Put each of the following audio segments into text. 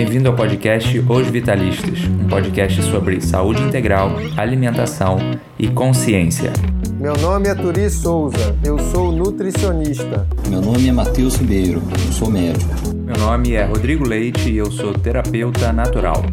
Bem-vindo ao podcast Os Vitalistas, um podcast sobre saúde integral, alimentação e consciência. Meu nome é Turi Souza, eu sou nutricionista. Meu nome é Matheus Ribeiro, eu sou médico. Meu nome é Rodrigo Leite e eu sou terapeuta natural.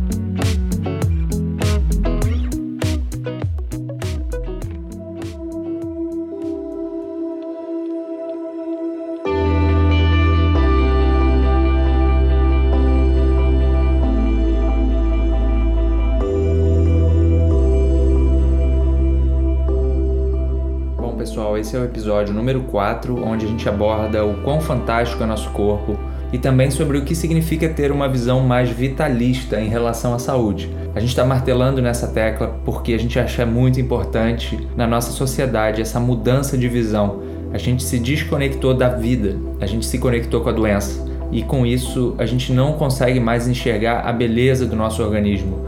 É o episódio número 4, onde a gente aborda o quão fantástico é nosso corpo e também sobre o que significa ter uma visão mais vitalista em relação à saúde. A gente está martelando nessa tecla porque a gente acha muito importante na nossa sociedade essa mudança de visão. A gente se desconectou da vida, a gente se conectou com a doença e com isso a gente não consegue mais enxergar a beleza do nosso organismo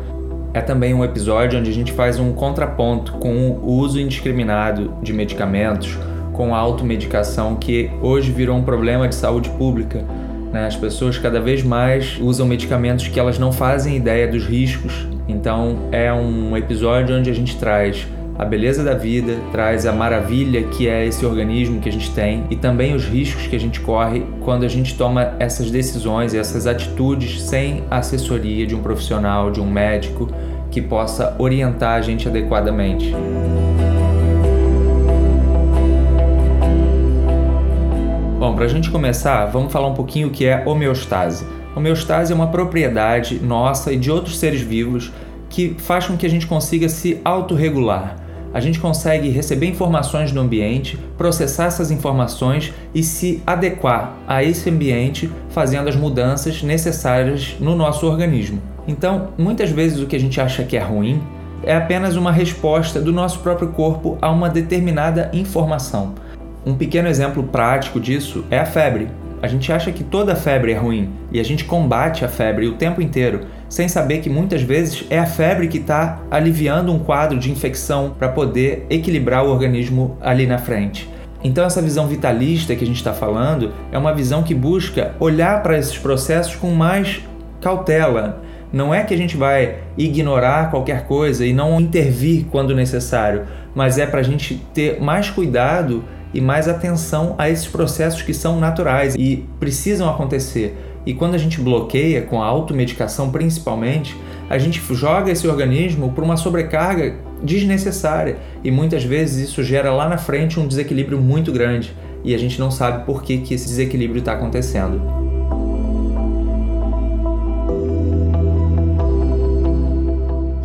é também um episódio onde a gente faz um contraponto com o uso indiscriminado de medicamentos, com a automedicação que hoje virou um problema de saúde pública. Né? As pessoas cada vez mais usam medicamentos que elas não fazem ideia dos riscos. Então é um episódio onde a gente traz a beleza da vida, traz a maravilha que é esse organismo que a gente tem e também os riscos que a gente corre quando a gente toma essas decisões e essas atitudes sem a assessoria de um profissional, de um médico que possa orientar a gente adequadamente. Bom, para a gente começar, vamos falar um pouquinho o que é homeostase. Homeostase é uma propriedade nossa e de outros seres vivos que faz com que a gente consiga se autorregular a gente consegue receber informações do ambiente, processar essas informações e se adequar a esse ambiente, fazendo as mudanças necessárias no nosso organismo. Então, muitas vezes o que a gente acha que é ruim é apenas uma resposta do nosso próprio corpo a uma determinada informação. Um pequeno exemplo prático disso é a febre. A gente acha que toda febre é ruim e a gente combate a febre o tempo inteiro, sem saber que muitas vezes é a febre que está aliviando um quadro de infecção para poder equilibrar o organismo ali na frente. Então, essa visão vitalista que a gente está falando é uma visão que busca olhar para esses processos com mais cautela. Não é que a gente vai ignorar qualquer coisa e não intervir quando necessário, mas é para a gente ter mais cuidado e mais atenção a esses processos que são naturais e precisam acontecer. E quando a gente bloqueia, com a automedicação principalmente, a gente joga esse organismo para uma sobrecarga desnecessária e muitas vezes isso gera lá na frente um desequilíbrio muito grande e a gente não sabe por que, que esse desequilíbrio está acontecendo.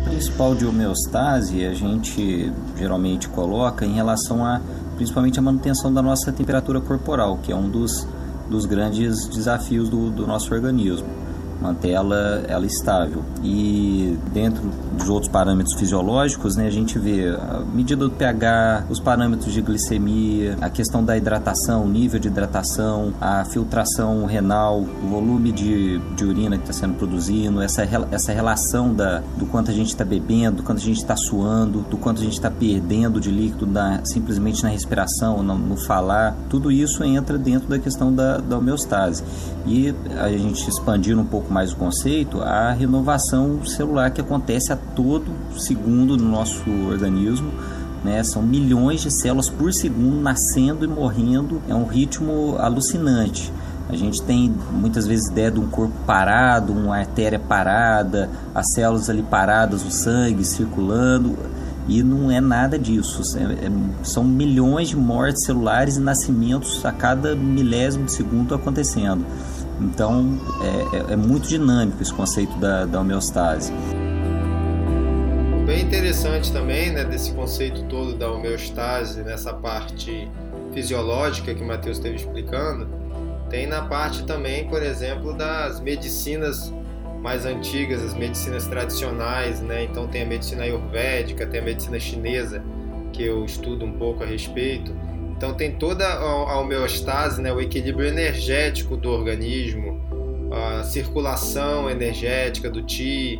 Principal de homeostase a gente geralmente coloca em relação a principalmente a manutenção da nossa temperatura corporal, que é um dos, dos grandes desafios do, do nosso organismo manter ela, ela estável. E dentro dos outros parâmetros fisiológicos, né, a gente vê a medida do pH, os parâmetros de glicemia, a questão da hidratação, o nível de hidratação, a filtração renal, o volume de, de urina que está sendo produzido, essa, essa relação da, do quanto a gente está bebendo, do quanto a gente está suando, do quanto a gente está perdendo de líquido na, simplesmente na respiração, no, no, falar, tudo isso entra dentro da questão da, da homeostase. E a gente expandindo um pouco mais o conceito, a renovação celular que acontece a todo segundo no nosso organismo. Né? São milhões de células por segundo nascendo e morrendo, é um ritmo alucinante. A gente tem muitas vezes ideia de um corpo parado, uma artéria parada, as células ali paradas, o sangue circulando, e não é nada disso. É, é, são milhões de mortes celulares e nascimentos a cada milésimo de segundo acontecendo. Então é, é, é muito dinâmico esse conceito da, da homeostase. Bem interessante também né, desse conceito todo da homeostase, nessa parte fisiológica que o Matheus esteve explicando, tem na parte também, por exemplo, das medicinas mais antigas, as medicinas tradicionais, né? Então tem a medicina ayurvédica, tem a medicina chinesa, que eu estudo um pouco a respeito, então tem toda a homeostase, né, o equilíbrio energético do organismo, a circulação energética do Ti.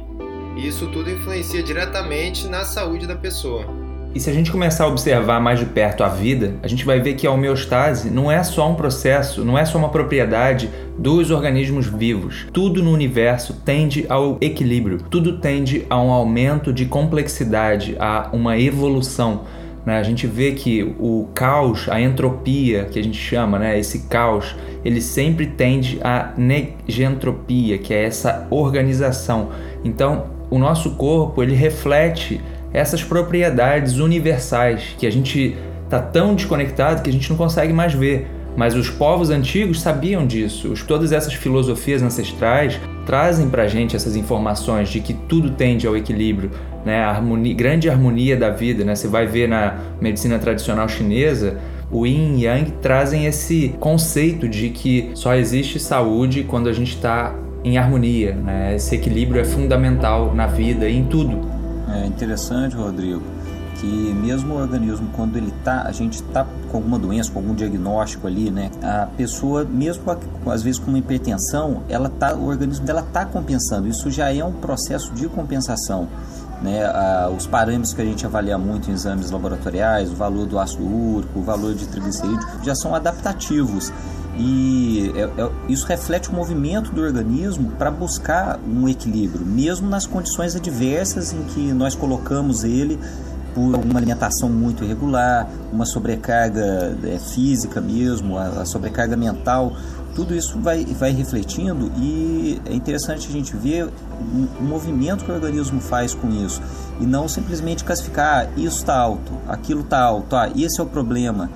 Isso tudo influencia diretamente na saúde da pessoa. E se a gente começar a observar mais de perto a vida, a gente vai ver que a homeostase não é só um processo, não é só uma propriedade dos organismos vivos. Tudo no universo tende ao equilíbrio, tudo tende a um aumento de complexidade, a uma evolução. Né? A gente vê que o caos, a entropia que a gente chama, né? esse caos, ele sempre tende à negentropia, que é essa organização. Então, o nosso corpo ele reflete essas propriedades universais que a gente está tão desconectado que a gente não consegue mais ver. Mas os povos antigos sabiam disso. Todas essas filosofias ancestrais trazem para a gente essas informações de que tudo tende ao equilíbrio, né? a harmonia, grande harmonia da vida. Né? Você vai ver na medicina tradicional chinesa, o Yin e Yang trazem esse conceito de que só existe saúde quando a gente está em harmonia. Né? Esse equilíbrio é fundamental na vida e em tudo. É interessante, Rodrigo que mesmo o organismo quando ele tá, a gente tá com alguma doença, com algum diagnóstico ali, né, a pessoa mesmo às vezes com uma hipertensão, ela tá, o organismo dela tá compensando. Isso já é um processo de compensação. Né, os parâmetros que a gente avalia muito em exames laboratoriais, o valor do ácido úrico, o valor de triglicerídeo, já são adaptativos. E é, é, isso reflete o movimento do organismo para buscar um equilíbrio, mesmo nas condições adversas em que nós colocamos ele por uma alimentação muito irregular, uma sobrecarga é, física mesmo, a, a, sobrecarga mental, tudo isso vai, vai refletindo e é interessante a gente ver o, movimento que o organismo faz com isso e não simplesmente classificar ah, isso está alto, aquilo está alto, ah, esse é o problema.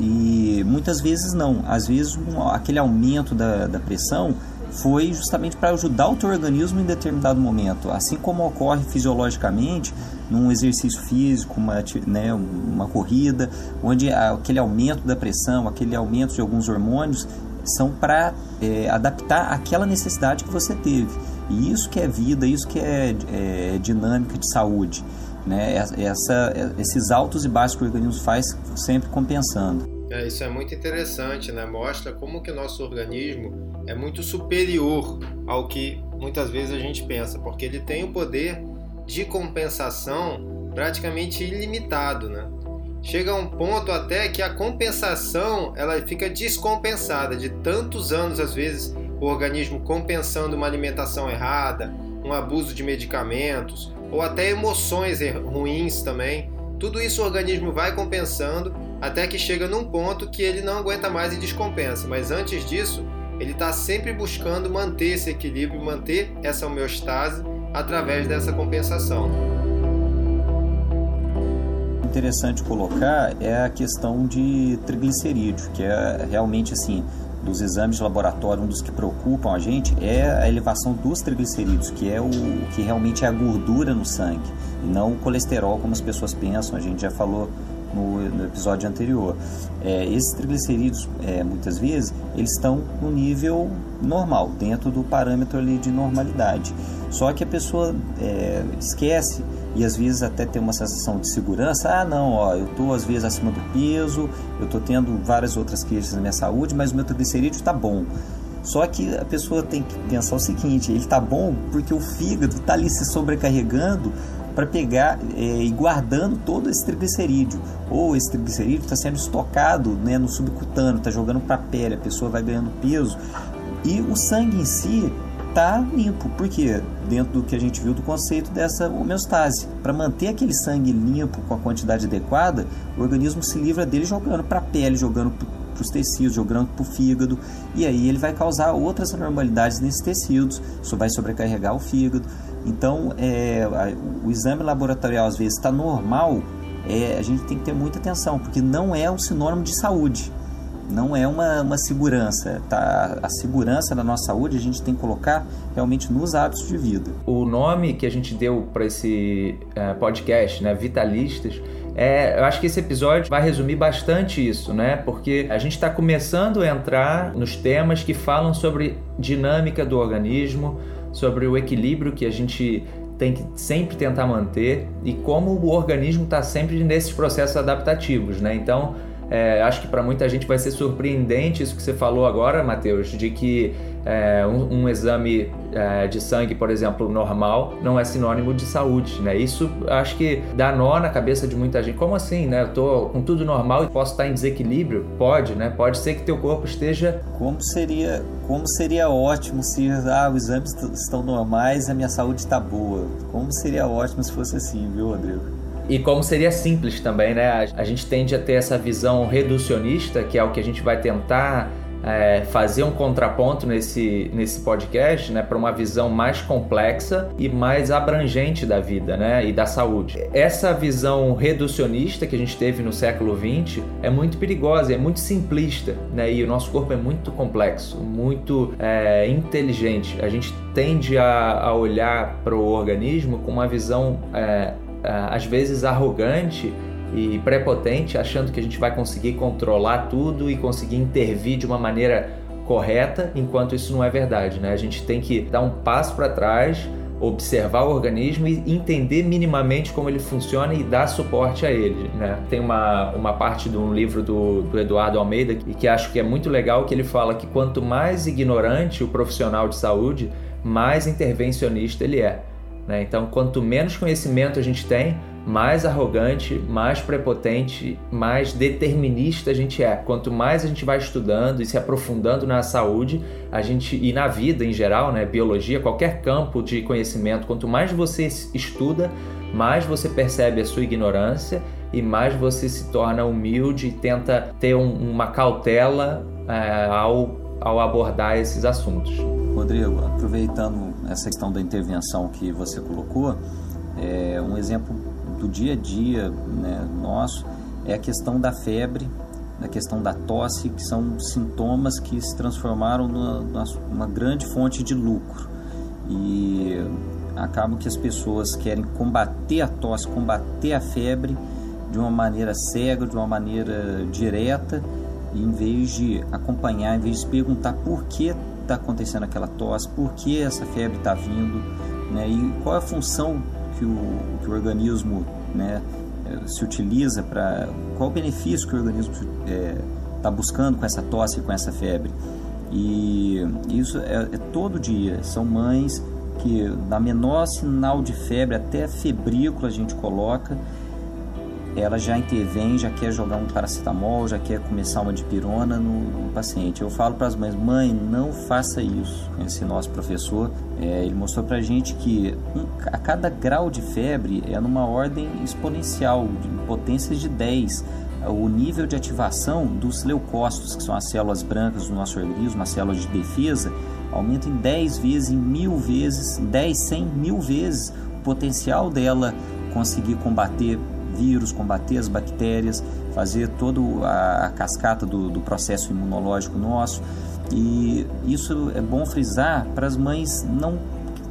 E muitas vezes não, às vezes um, aquele aumento da, da pressão foi justamente para ajudar o teu organismo em determinado momento. Assim como ocorre fisiologicamente num exercício físico, uma, né, uma corrida, onde aquele aumento da pressão, aquele aumento de alguns hormônios são para é, adaptar aquela necessidade que você teve. E isso que é vida, isso que é, é dinâmica de saúde. Né? Essa, esses altos e baixos que o organismo faz sempre compensando. É, isso é muito interessante, né? Mostra como que o nosso organismo é muito superior ao que muitas vezes a gente pensa, porque ele tem o poder de compensação praticamente ilimitado, né? Chega a um ponto até que a compensação ela fica descompensada de tantos anos às vezes o organismo compensando uma alimentação errada, um abuso de medicamentos ou até emoções ruins também. Tudo isso o organismo vai compensando até que chega num ponto que ele não aguenta mais e descompensa. Mas antes disso, ele está sempre buscando manter esse equilíbrio, manter essa homeostase através dessa compensação. Interessante colocar é a questão de triglicerídeo, que é realmente assim dos exames de laboratório, um dos que preocupam a gente é a elevação dos triglicerídeos, que é o que realmente é a gordura no sangue, e não o colesterol como as pessoas pensam. A gente já falou no, no episódio anterior. É, esses triglicerídeos, é, muitas vezes, eles estão no nível normal, dentro do parâmetro ali de normalidade. Só que a pessoa é, esquece e às vezes até tem uma sensação de segurança. Ah, não, ó, eu estou às vezes acima do peso, eu estou tendo várias outras queixas na minha saúde, mas o meu triglicerídeo está bom. Só que a pessoa tem que pensar o seguinte: ele está bom porque o fígado está ali se sobrecarregando para pegar é, e guardando todo esse triglicerídeo. Ou esse triglicerídeo está sendo estocado né, no subcutâneo, está jogando para a pele, a pessoa vai ganhando peso. E o sangue em si está limpo, porque dentro do que a gente viu do conceito dessa homeostase, para manter aquele sangue limpo com a quantidade adequada, o organismo se livra dele jogando para a pele, jogando para os tecidos, jogando para o fígado, e aí ele vai causar outras anormalidades nesses tecidos, isso vai sobrecarregar o fígado. Então, é, o exame laboratorial às vezes está normal, é, a gente tem que ter muita atenção, porque não é um sinônimo de saúde, não é uma, uma segurança. Tá? A segurança da nossa saúde a gente tem que colocar realmente nos hábitos de vida. O nome que a gente deu para esse uh, podcast, né, Vitalistas, é, eu acho que esse episódio vai resumir bastante isso, né? Porque a gente está começando a entrar nos temas que falam sobre dinâmica do organismo, sobre o equilíbrio que a gente tem que sempre tentar manter e como o organismo está sempre nesses processos adaptativos, né? Então, É, acho que para muita gente vai ser surpreendente isso que você falou agora, Matheus, de que é, um, um, exame é, de sangue, por exemplo, normal, não é sinônimo de saúde, né? Isso acho que dá nó na cabeça de muita gente. Como assim, né? Eu tô com tudo normal e posso estar em desequilíbrio? Pode, né? Pode ser que teu corpo esteja... Como seria, como seria ótimo se ah, os exames estão normais a minha saúde está boa. Como seria ótimo se fosse assim, viu, Rodrigo? E como seria simples também, né? A gente tende a ter essa visão reducionista, que é o que a gente vai tentar é, fazer um contraponto nesse, nesse podcast, né, para uma visão mais complexa e mais abrangente da vida, né, e da saúde. Essa visão reducionista que a gente teve no século XX é muito perigosa, é muito simplista, né, e o nosso corpo é muito complexo, muito é, inteligente. A gente tende a, a olhar para o organismo com uma visão é, às vezes arrogante e prepotente, achando que a gente vai conseguir controlar tudo e conseguir intervir de uma maneira correta, enquanto isso não é verdade, né? A gente tem que dar um passo para trás, observar o organismo e entender minimamente como ele funciona e dar suporte a ele, né? Tem uma, uma parte de um livro do, do Eduardo Almeida que, que acho que é muito legal, que ele fala que quanto mais ignorante o profissional de saúde, mais intervencionista ele é. Né? Então, quanto menos conhecimento a gente tem, mais arrogante, mais prepotente, mais determinista a gente é. Quanto mais a gente vai estudando e se aprofundando na saúde, a gente e na vida em geral, né, biologia, qualquer campo de conhecimento, quanto mais você estuda, mais você percebe a sua ignorância e mais você se torna humilde e tenta ter um, uma cautela é, ao, ao abordar esses assuntos. Rodrigo, aproveitando essa questão da intervenção que você colocou, é, um exemplo do dia a dia né, nosso é a questão da febre, a questão da tosse, que são sintomas que se transformaram numa, numa grande fonte de lucro. E acaba que as pessoas querem combater a tosse, combater a febre de uma maneira cega, de uma maneira direta, em vez de acompanhar, em vez de perguntar por que está acontecendo aquela tosse, por que essa febre está vindo, né? e qual é a função que o, que o organismo né, se utiliza para. qual o benefício que o organismo está é, tá buscando com essa tosse, com essa febre. E isso é, é todo dia. São mães que, na menor sinal de febre, até febrícula a gente coloca ela já intervém, já quer jogar um paracetamol, já quer começar uma dipirona no, no paciente. Eu falo para as mães, mãe, não faça isso. Esse nosso professor, é, ele mostrou para a gente que um, a cada grau de febre é numa ordem exponencial, de potências de 10. O nível de ativação dos leucócitos, que são as células brancas do nosso organismo, as células de defesa, aumenta em 10 vezes, em mil vezes, 10, 100 mil vezes o potencial dela conseguir combater vírus, combater as bactérias, fazer toda a, cascata do, do processo imunológico nosso. E isso é bom frisar para as mães não,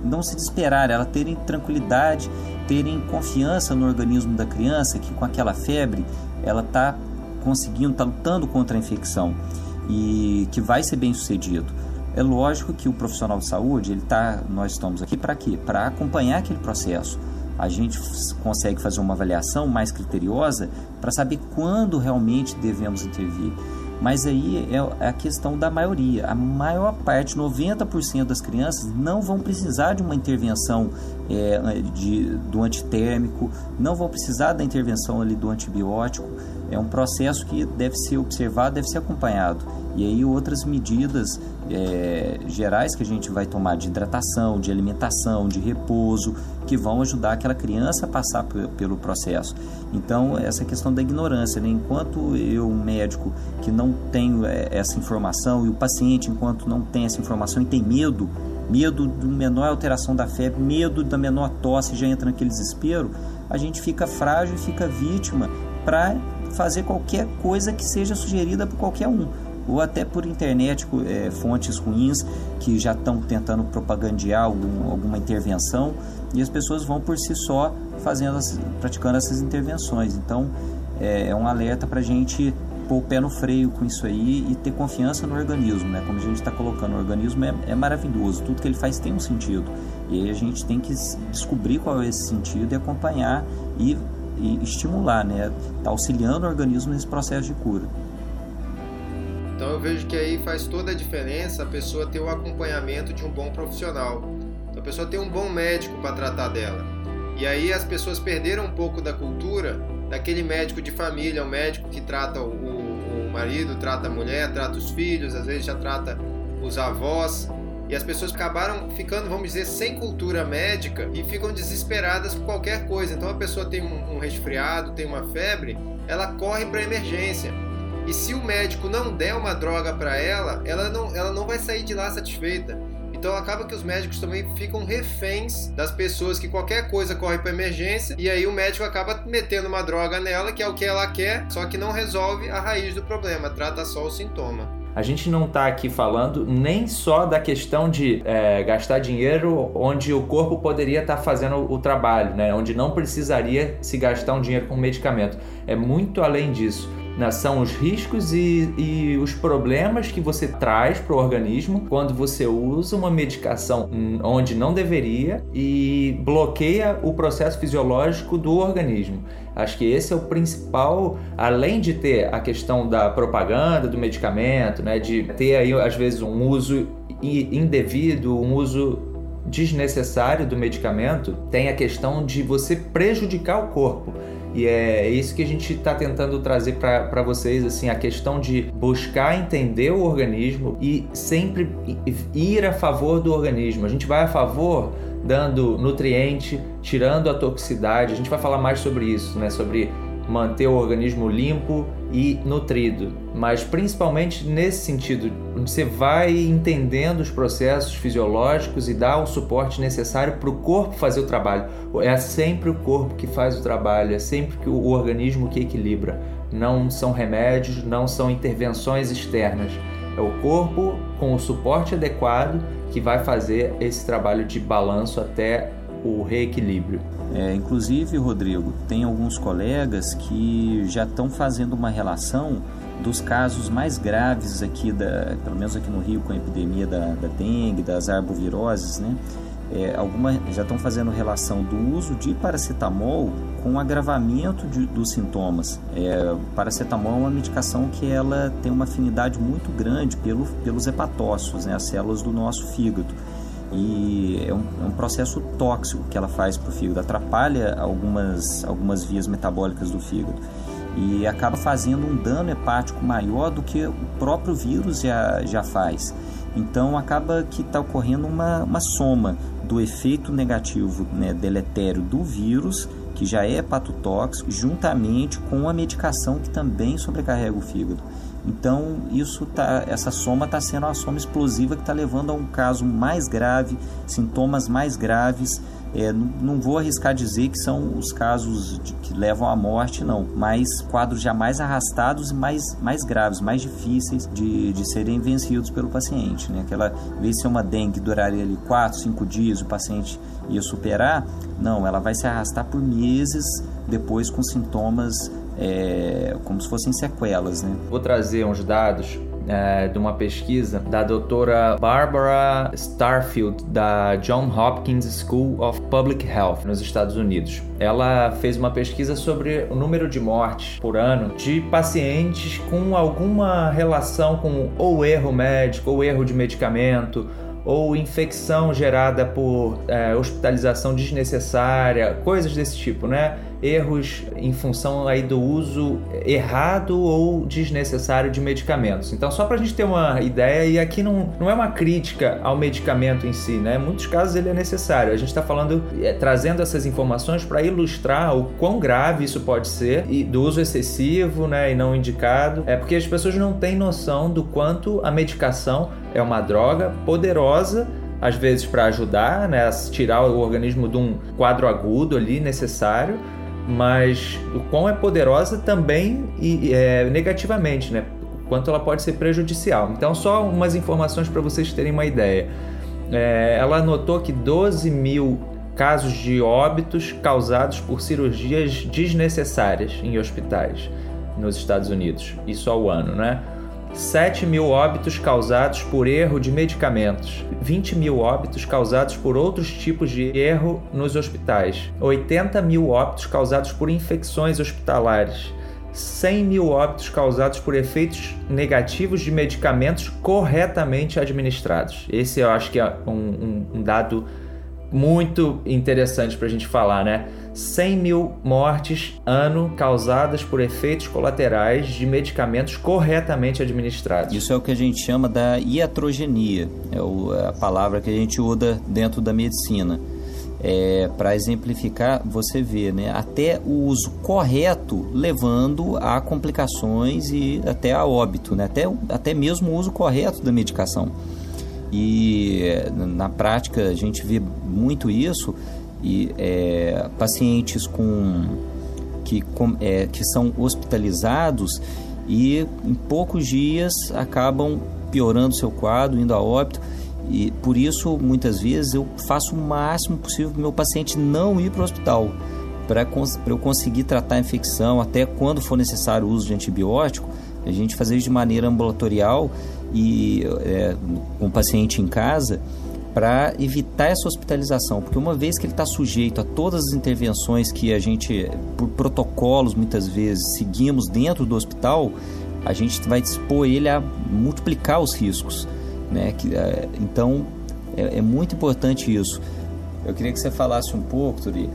não se desesperarem, elas terem tranquilidade, terem confiança no organismo da criança, que com aquela febre ela está conseguindo, está lutando contra a infecção e que vai ser bem sucedido. É lógico que o profissional de saúde, ele tá, nós estamos aqui para quê? Para acompanhar aquele processo a gente consegue fazer uma avaliação mais criteriosa para saber quando realmente devemos intervir. Mas aí é a questão da maioria. A maior parte, 90% das crianças, não vão precisar de uma intervenção é, de, do antitérmico, não vão precisar da intervenção ali do antibiótico. É um processo que deve ser observado, deve ser acompanhado. E aí outras medidas é, gerais que a gente vai tomar de hidratação, de alimentação, de repouso, que vão ajudar aquela criança a passar pelo processo. Então, essa questão da ignorância, né? enquanto eu, médico, que não tenho é, essa informação, e o paciente, enquanto não tem essa informação e tem medo, medo de menor alteração da febre, medo da menor tosse, já entra naquele desespero, a gente fica frágil e fica vítima para fazer qualquer coisa que seja sugerida por qualquer um ou até por internet, é, fontes ruins que já estão tentando propagandear algum, alguma intervenção e as pessoas vão por si só fazendo, praticando essas intervenções. Então é, é um alerta para a gente pôr o pé no freio com isso aí e ter confiança no organismo, né? Como a gente está colocando, o organismo é, é, maravilhoso, tudo que ele faz tem um sentido. E aí a gente tem que descobrir qual é esse sentido e acompanhar e estimular, né? Tá auxiliando o organismo nesse processo de cura. Então eu vejo que aí faz toda a diferença a pessoa ter o acompanhamento de um bom profissional. Então a pessoa ter um bom médico para tratar dela. E aí as pessoas perderam um pouco da cultura daquele médico de família, o médico que trata o, o, marido, trata a mulher, trata os filhos, às vezes já trata os avós. E as pessoas acabaram ficando, vamos dizer, sem cultura médica e ficam desesperadas por qualquer coisa. Então a pessoa tem um, um resfriado, tem uma febre, ela corre para emergência. E se o médico não der uma droga para ela, ela não, ela não vai sair de lá satisfeita. Então acaba que os médicos também ficam reféns das pessoas que qualquer coisa corre para emergência e aí o médico acaba metendo uma droga nela, que é o que ela quer, só que não resolve a raiz do problema, trata só o sintoma. A gente não está aqui falando nem só da questão de é, gastar dinheiro onde o corpo poderia estar tá fazendo o trabalho, né? onde não precisaria se gastar um dinheiro com medicamento. É muito além disso. Né? São os riscos e, e os problemas que você traz para o organismo quando você usa uma medicação onde não deveria e bloqueia o processo fisiológico do organismo. Acho que esse é o principal, além de ter a questão da propaganda do medicamento, né, de ter aí às vezes um uso indevido, um uso desnecessário do medicamento, tem a questão de você prejudicar o corpo. E é isso que a gente está tentando trazer para vocês, assim, a questão de buscar entender o organismo e sempre ir a favor do organismo. A gente vai a favor dando nutriente, tirando a toxicidade. A gente vai falar mais sobre isso, né? Sobre manter o organismo limpo e nutrido, mas principalmente nesse sentido, você vai entendendo os processos fisiológicos e dá o suporte necessário para o corpo fazer o trabalho. É sempre o corpo que faz o trabalho, é sempre o organismo que equilibra. Não são remédios, não são intervenções externas. É o corpo com o suporte adequado que vai fazer esse trabalho de balanço até o reequilíbrio. É, inclusive, Rodrigo, tem alguns colegas que já estão fazendo uma relação dos casos mais graves aqui, da, pelo menos aqui no Rio, com a epidemia da, da dengue, das arboviroses, né? É, alguma, já estão fazendo relação do uso de paracetamol com o agravamento de, dos sintomas. É, paracetamol é uma medicação que ela tem uma afinidade muito grande pelo, pelos hepatócitos, né, as células do nosso fígado e é um, é um processo tóxico que ela faz para o fígado, atrapalha algumas, algumas vias metabólicas do fígado e acaba fazendo um dano hepático maior do que o próprio vírus já, já faz. Então acaba que está ocorrendo uma, uma soma do efeito negativo né, deletério do vírus, que já é hepatotóxico, juntamente com a medicação que também sobrecarrega o fígado. Então, isso tá, essa soma está sendo uma soma explosiva que está levando a um caso mais grave, sintomas mais graves. É, não, não, vou arriscar dizer que são os casos de, que levam à morte, não, mas quadros já mais arrastados e mais, mais graves, mais difíceis de, de serem vencidos pelo paciente. Né? Aquela vez se uma dengue duraria ali 4, 5 dias, o paciente ia superar, não, ela vai se arrastar por meses depois com sintomas é, como se fossem sequelas. Né? Vou trazer uns dados é, de uma pesquisa da doutora Barbara Starfield, da John Hopkins School of Public Health, nos Estados Unidos. Ela fez uma pesquisa sobre o número de mortes por ano de pacientes com alguma relação com ou erro médico ou erro de medicamento ou infecção gerada por é, hospitalização desnecessária, coisas desse tipo, né? Erros em função aí do uso errado ou desnecessário de medicamentos. Então, só para a gente ter uma ideia, e aqui não, não é uma crítica ao medicamento em si, né? Em muitos casos ele é necessário. A gente está falando, é, trazendo essas informações para ilustrar o quão grave isso pode ser e do uso excessivo, né? E não indicado. É porque as pessoas não têm noção do quanto a medicação é uma droga poderosa às vezes para ajudar, né, tirar o organismo de um quadro agudo ali necessário, mas o quão é poderosa também e, é, negativamente, né? Quanto ela pode ser prejudicial. Então, só umas informações para vocês terem uma ideia. É, ela notou que 12 mil casos de óbitos causados por cirurgias desnecessárias em hospitais nos Estados Unidos, isso ao ano, né? 7 mil óbitos causados por erro de medicamentos, 20 mil óbitos causados por outros tipos de erro nos hospitais, 80 mil óbitos causados por infecções hospitalares, 100 mil óbitos causados por efeitos negativos de medicamentos corretamente administrados. Esse eu acho que é um, um, um dado muito interessante para a gente falar, né? 100 mil mortes ano causadas por efeitos colaterais de medicamentos corretamente administrados. Isso é o que a gente chama da iatrogenia, é a palavra que a gente usa dentro da medicina. É, para exemplificar, você vê né, até o uso correto levando a complicações e até a óbito, né, até, até mesmo o uso correto da medicação. E na prática a gente vê muito isso e é, pacientes com que, com, é, que são hospitalizados e em poucos dias acabam piorando seu quadro, indo a óbito. E por isso, muitas vezes, eu faço o máximo possível para o meu paciente não ir para o hospital, para eu conseguir tratar a infecção, até quando for necessário o uso de antibiótico, a gente fazer de maneira ambulatorial e é, com o paciente em casa para evitar essa hospitalização, porque uma vez que ele está sujeito a todas as intervenções que a gente, por protocolos muitas vezes, seguimos dentro do hospital, a gente vai expor ele a multiplicar os riscos. Né? É, então é, é, muito importante isso. Eu queria que você falasse um pouco, Turi,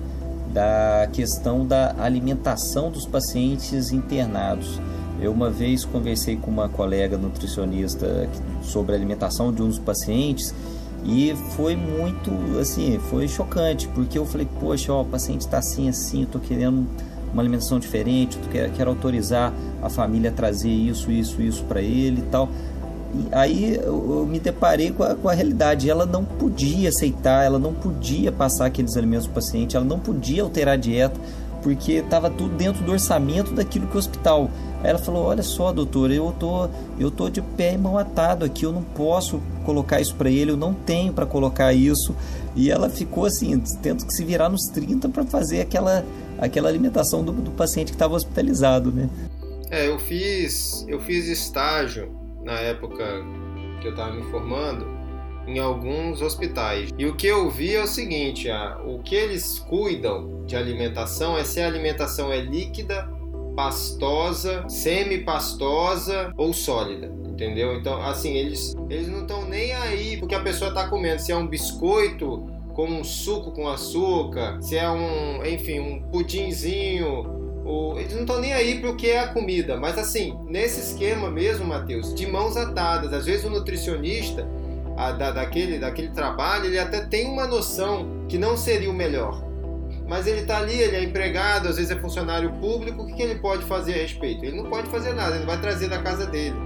da questão da alimentação dos pacientes internados. Eu uma vez conversei com uma colega nutricionista sobre a alimentação de um dos pacientes e foi muito, assim, foi chocante, porque eu falei, poxa, ó, o paciente está assim, assim, eu estou querendo uma alimentação diferente, eu quero, quero autorizar a família a trazer isso, isso, isso para ele e tal. E aí eu, me deparei com a, com a realidade. Ela não podia aceitar, ela não podia passar aqueles alimentos para o paciente, ela não podia alterar a dieta, porque estava tudo dentro do orçamento daquilo que o hospital Aí ela falou: Olha só, doutor, eu tô, eu tô de pé e mão atado aqui, eu não posso colocar isso para ele, eu não tenho para colocar isso. E ela ficou assim, tendo que se virar nos 30 para fazer aquela, aquela alimentação do, do paciente que estava hospitalizado, né? É, eu fiz, eu fiz estágio na época que eu estava me formando em alguns hospitais. E o que eu vi é o seguinte: a, o que eles cuidam de alimentação é se a alimentação é líquida pastosa, semi-pastosa ou sólida, entendeu? Então, assim, eles, eles não estão nem aí porque a pessoa está comendo, se é um biscoito com um suco com açúcar, se é um, enfim, um pudinzinho, ou, eles não estão nem aí para o que é a comida, mas assim, nesse esquema mesmo, Matheus, de mãos atadas, às vezes o nutricionista a, da, daquele, daquele trabalho, ele até tem uma noção que não seria o melhor, mas ele está ali, ele é empregado, às vezes é funcionário público, o que, que ele pode fazer a respeito? Ele não pode fazer nada, ele vai trazer da casa dele.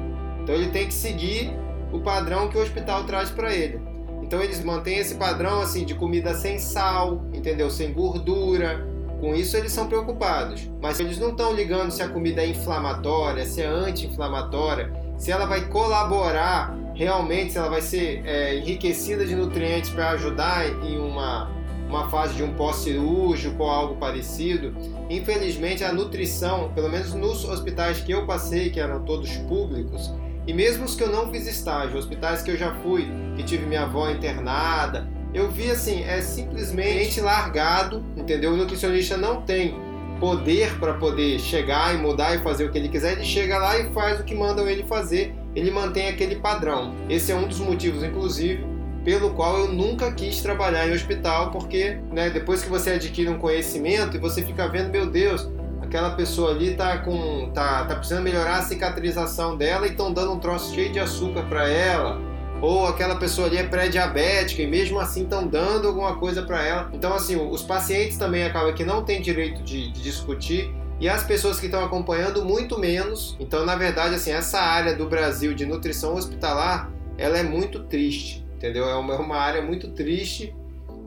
Então ele tem que seguir o padrão que o hospital traz para ele. Então eles mantêm esse padrão assim de comida sem sal, entendeu? Sem gordura. Com isso eles são preocupados. Mas eles não estão ligando se a comida é inflamatória, se é anti-inflamatória, se ela vai colaborar realmente, se ela vai ser é, enriquecida de nutrientes para ajudar em uma uma fase de um pós-cirúrgico ou algo parecido. Infelizmente, a nutrição, pelo menos nos hospitais que eu passei, que eram todos públicos, e mesmo os que eu não fiz estágio, hospitais que eu já fui, que tive minha avó internada, eu vi assim, é simplesmente largado, entendeu? O nutricionista não tem poder para poder chegar e mudar e fazer o que ele quiser, ele chega lá e faz o que mandam ele fazer, ele mantém aquele padrão. Esse é um dos motivos, inclusive, pelo qual eu nunca quis trabalhar em hospital, porque né, depois que você adquire um conhecimento e você fica vendo, meu Deus, aquela pessoa ali tá com tá, tá precisando melhorar a cicatrização dela e estão dando um troço cheio de açúcar para ela. Ou aquela pessoa ali é pré-diabética e mesmo assim estão dando alguma coisa para ela. Então, assim, os pacientes também acabam que não têm direito de, de discutir e as pessoas que estão acompanhando muito menos. Então, na verdade, assim, essa área do Brasil de nutrição hospitalar, ela é muito triste entendeu? É uma, é uma área muito triste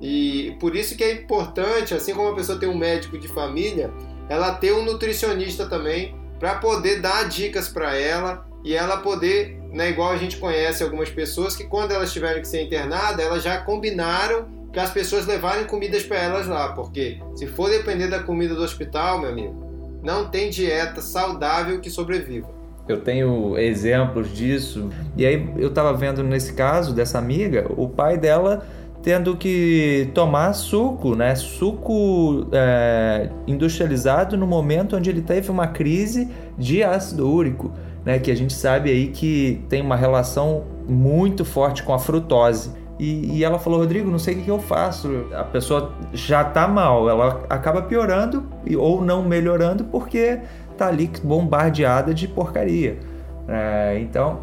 e por isso que é importante, assim como a pessoa tem um médico de família, ela ter um nutricionista também para poder dar dicas para ela e ela poder, né, igual a gente conhece algumas pessoas que quando elas tiverem que ser internadas, elas já combinaram que as pessoas levarem comidas para elas lá, porque se for depender da comida do hospital, meu amigo, não tem dieta saudável que sobreviva. Eu tenho exemplos disso. E aí eu estava vendo nesse caso dessa amiga, o pai dela tendo que tomar suco, né? Suco é, industrializado no momento onde ele teve uma crise de ácido úrico, né? Que a gente sabe aí que tem uma relação muito forte com a frutose. E, e, ela falou, Rodrigo, não sei o que, eu faço. A pessoa já tá mal, ela acaba piorando ou não melhorando porque tá ali bombardeada de porcaria. É, então,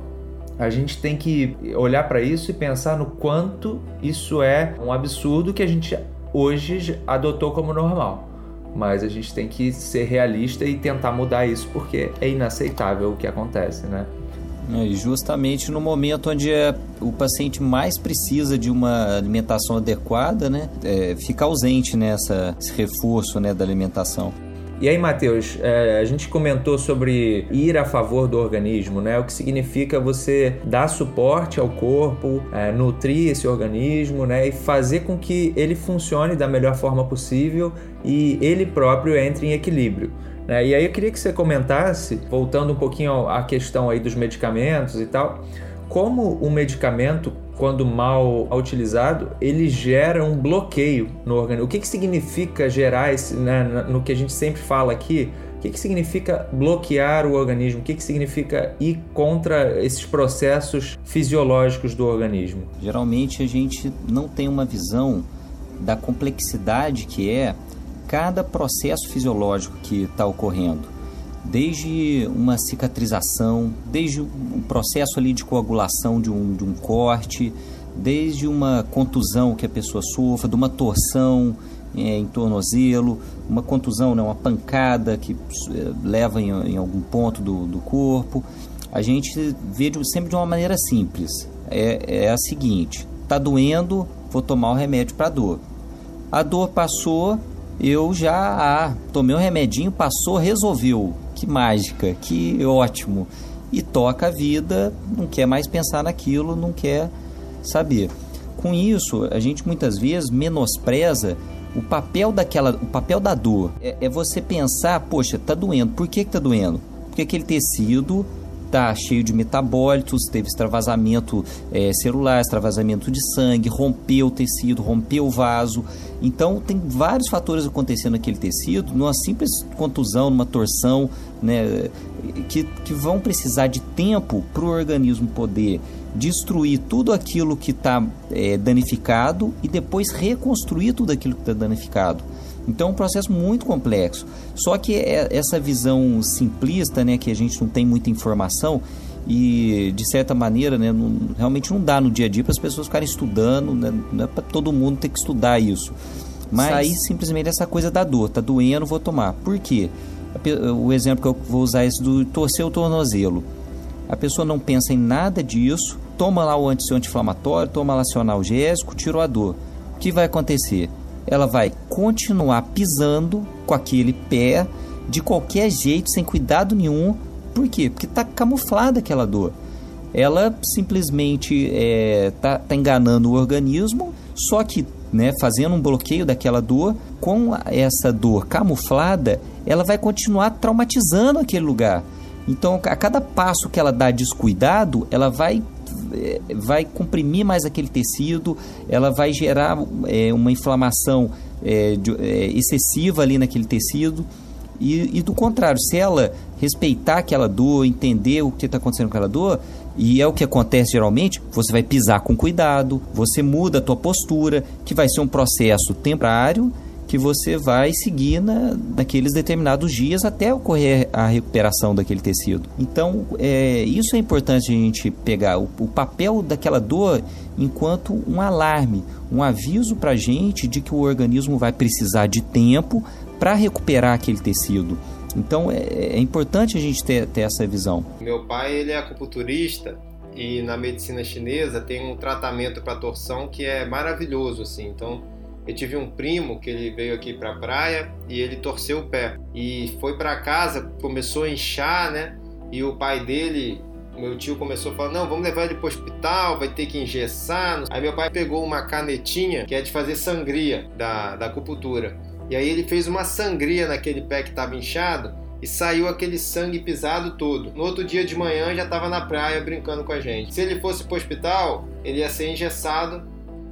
a gente tem que olhar para isso e pensar no quanto isso é um absurdo que a gente hoje adotou como normal. Mas a gente tem que ser realista e tentar mudar isso porque é inaceitável o que acontece, né? É, e justamente no momento onde é, o paciente mais precisa de uma alimentação adequada, né, é, fica ausente nessa esse reforço né, da alimentação. E aí, Matheus, é, a gente comentou sobre ir a favor do organismo, né? O que significa você dar suporte ao corpo, é, nutrir esse organismo, né? E fazer com que ele funcione da melhor forma possível e ele próprio entre em equilíbrio. Né? E aí eu queria que você comentasse, voltando um pouquinho à questão aí dos medicamentos e tal, como o medicamento quando mal utilizado, ele gera um bloqueio no organismo. O que, que significa gerar esse, né, no que a gente sempre fala aqui? O que, que significa bloquear o organismo? O que, que significa ir contra esses processos fisiológicos do organismo? Geralmente a gente não tem uma visão da complexidade que é cada processo fisiológico que está ocorrendo desde uma cicatrização, desde um processo ali de coagulação de um, de um corte, desde uma contusão que a pessoa sofra, de uma torção é, em tornozelo, uma contusão, né, uma pancada que é, leva em, em, algum ponto do, do corpo. A gente vê de, sempre de uma maneira simples. É, é a seguinte: tá doendo, vou tomar o remédio para dor. A dor passou, eu já ah, tomei um remedinho, passou, resolveu que mágica, que ótimo. E toca a vida, não quer mais pensar naquilo, não quer saber. Com isso, a gente muitas vezes menospreza o papel daquela, o papel da dor. É, é você pensar, poxa, tá doendo. Por que, que tá doendo? Porque aquele tecido tá cheio de metabólitos, teve extravasamento é, celular, extravasamento de sangue, rompeu o tecido, rompeu o vaso. Então tem vários fatores acontecendo naquele tecido, numa simples contusão, numa torção, né, que, que vão precisar de tempo para o organismo poder destruir tudo aquilo que está é, danificado e depois reconstruir tudo aquilo que está danificado. Então é um processo muito complexo. Só que é essa visão simplista, né, que a gente não tem muita informação e de certa maneira, né, não, realmente não dá no dia a dia para as pessoas ficarem estudando, né, não é para todo mundo ter que estudar isso. Mas aí simplesmente essa coisa da dor, tá doendo, vou tomar. Por quê? O exemplo que eu vou usar é esse do torcer o tornozelo. A pessoa não pensa em nada disso, toma lá o anti-inflamatório, toma lá seu analgésico, tirou a dor. O que vai acontecer? Ela vai continuar pisando com aquele pé de qualquer jeito, sem cuidado nenhum. Por quê? Porque está camuflada aquela dor. Ela simplesmente está é, tá, tá enganando o organismo, só que né, fazendo um bloqueio daquela dor, com essa dor camuflada, ela vai continuar traumatizando aquele lugar. Então, a cada passo que ela dá descuidado, ela vai vai comprimir mais aquele tecido, ela vai gerar é, uma inflamação é, de, é, excessiva ali naquele tecido. E, e, do contrário, se ela respeitar aquela dor, entender o que está acontecendo com aquela dor, e é o que acontece geralmente, você vai pisar com cuidado, você muda a tua postura, que vai ser um processo temporário que você vai seguir na, naqueles determinados dias até ocorrer a recuperação daquele tecido. Então, é, isso é importante a gente pegar o, o papel daquela dor enquanto um alarme, um aviso para a gente de que o organismo vai precisar de tempo para recuperar aquele tecido. Então, é, é importante a gente ter, ter essa visão. Meu pai ele é acupunturista e na medicina chinesa tem um tratamento para torção que é maravilhoso assim. Então eu tive um primo que ele veio aqui para a praia e ele torceu o pé e foi para casa, começou a inchar, né? E o pai dele, meu tio começou a falar: "Não, vamos levar ele para o hospital, vai ter que engessar". Aí meu pai pegou uma canetinha que é de fazer sangria da, da acupuntura. E aí ele fez uma sangria naquele pé que estava inchado e saiu aquele sangue pisado todo. No outro dia de manhã já estava na praia brincando com a gente. Se ele fosse para o hospital, ele ia ser engessado,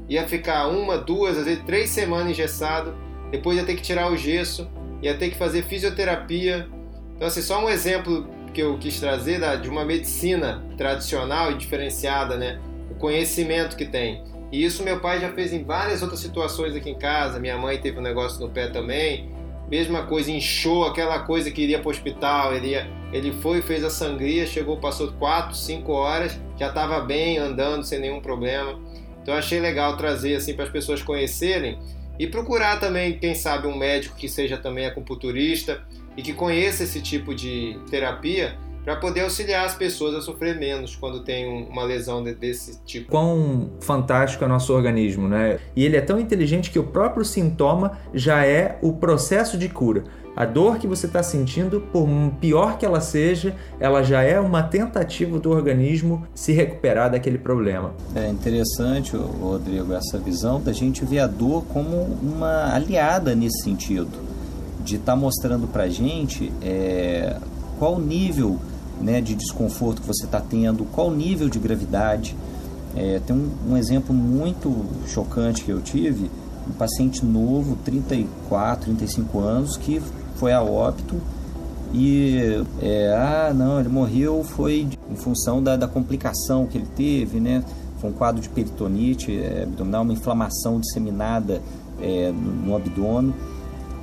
ia ficar uma, duas, às vezes três semanas engessado, depois ia ter que tirar o gesso, ia ter que fazer fisioterapia. Então, assim, só um exemplo que eu quis trazer de uma medicina tradicional e diferenciada, né? O conhecimento que tem. E isso meu pai já fez em várias outras situações aqui em casa. Minha mãe teve um negócio no pé também. Mesma coisa, inchou aquela coisa que iria para o hospital. Ele, ia, ele foi, fez a sangria, chegou, passou 4, 5 horas, já estava bem, andando sem nenhum problema. Então achei legal trazer assim para as pessoas conhecerem e procurar também, quem sabe, um médico que seja também acupunturista e que conheça esse tipo de terapia para poder auxiliar as pessoas a sofrer menos quando tem uma lesão desse tipo. Quão fantástico é o nosso organismo, né? E ele é tão inteligente que o próprio sintoma já é o processo de cura. A dor que você está sentindo, por pior que ela seja, ela já é uma tentativa do organismo se recuperar daquele problema. É interessante, Rodrigo, essa visão da gente ver a dor como uma aliada nesse sentido, de estar tá mostrando para gente é, qual o nível né, de desconforto que você está tendo, qual o nível de gravidade. É, tem um, um, exemplo muito chocante que eu tive, um paciente novo, 34, 35 anos, que foi a óbito e, é, ah, não, ele morreu foi em função da, da complicação que ele teve, né? Foi um quadro de peritonite é, abdominal, uma inflamação disseminada é, no, no abdômen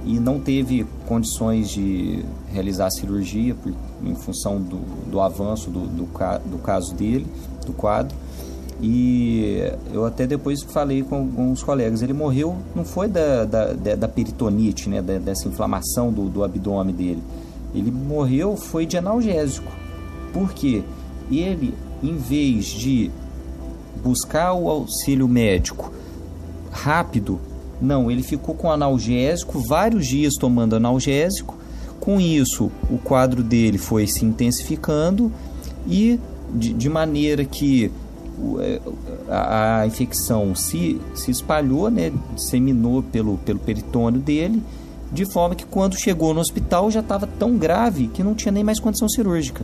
e não teve condições de realizar a cirurgia por, em função do, do avanço do, do, do, caso dele, do quadro. E eu até depois falei com alguns colegas, ele morreu não foi da, da, da peritonite, né, dessa inflamação do, do abdômen dele. Ele morreu foi de analgésico. Por quê? Ele, em vez de buscar o auxílio médico rápido não, ele ficou com analgésico, vários dias tomando analgésico. Com isso, o quadro dele foi se intensificando e de, de maneira que a, a, infecção se, se espalhou, né, disseminou pelo, pelo peritônio dele, de forma que quando chegou no hospital já estava tão grave que não tinha nem mais condição cirúrgica.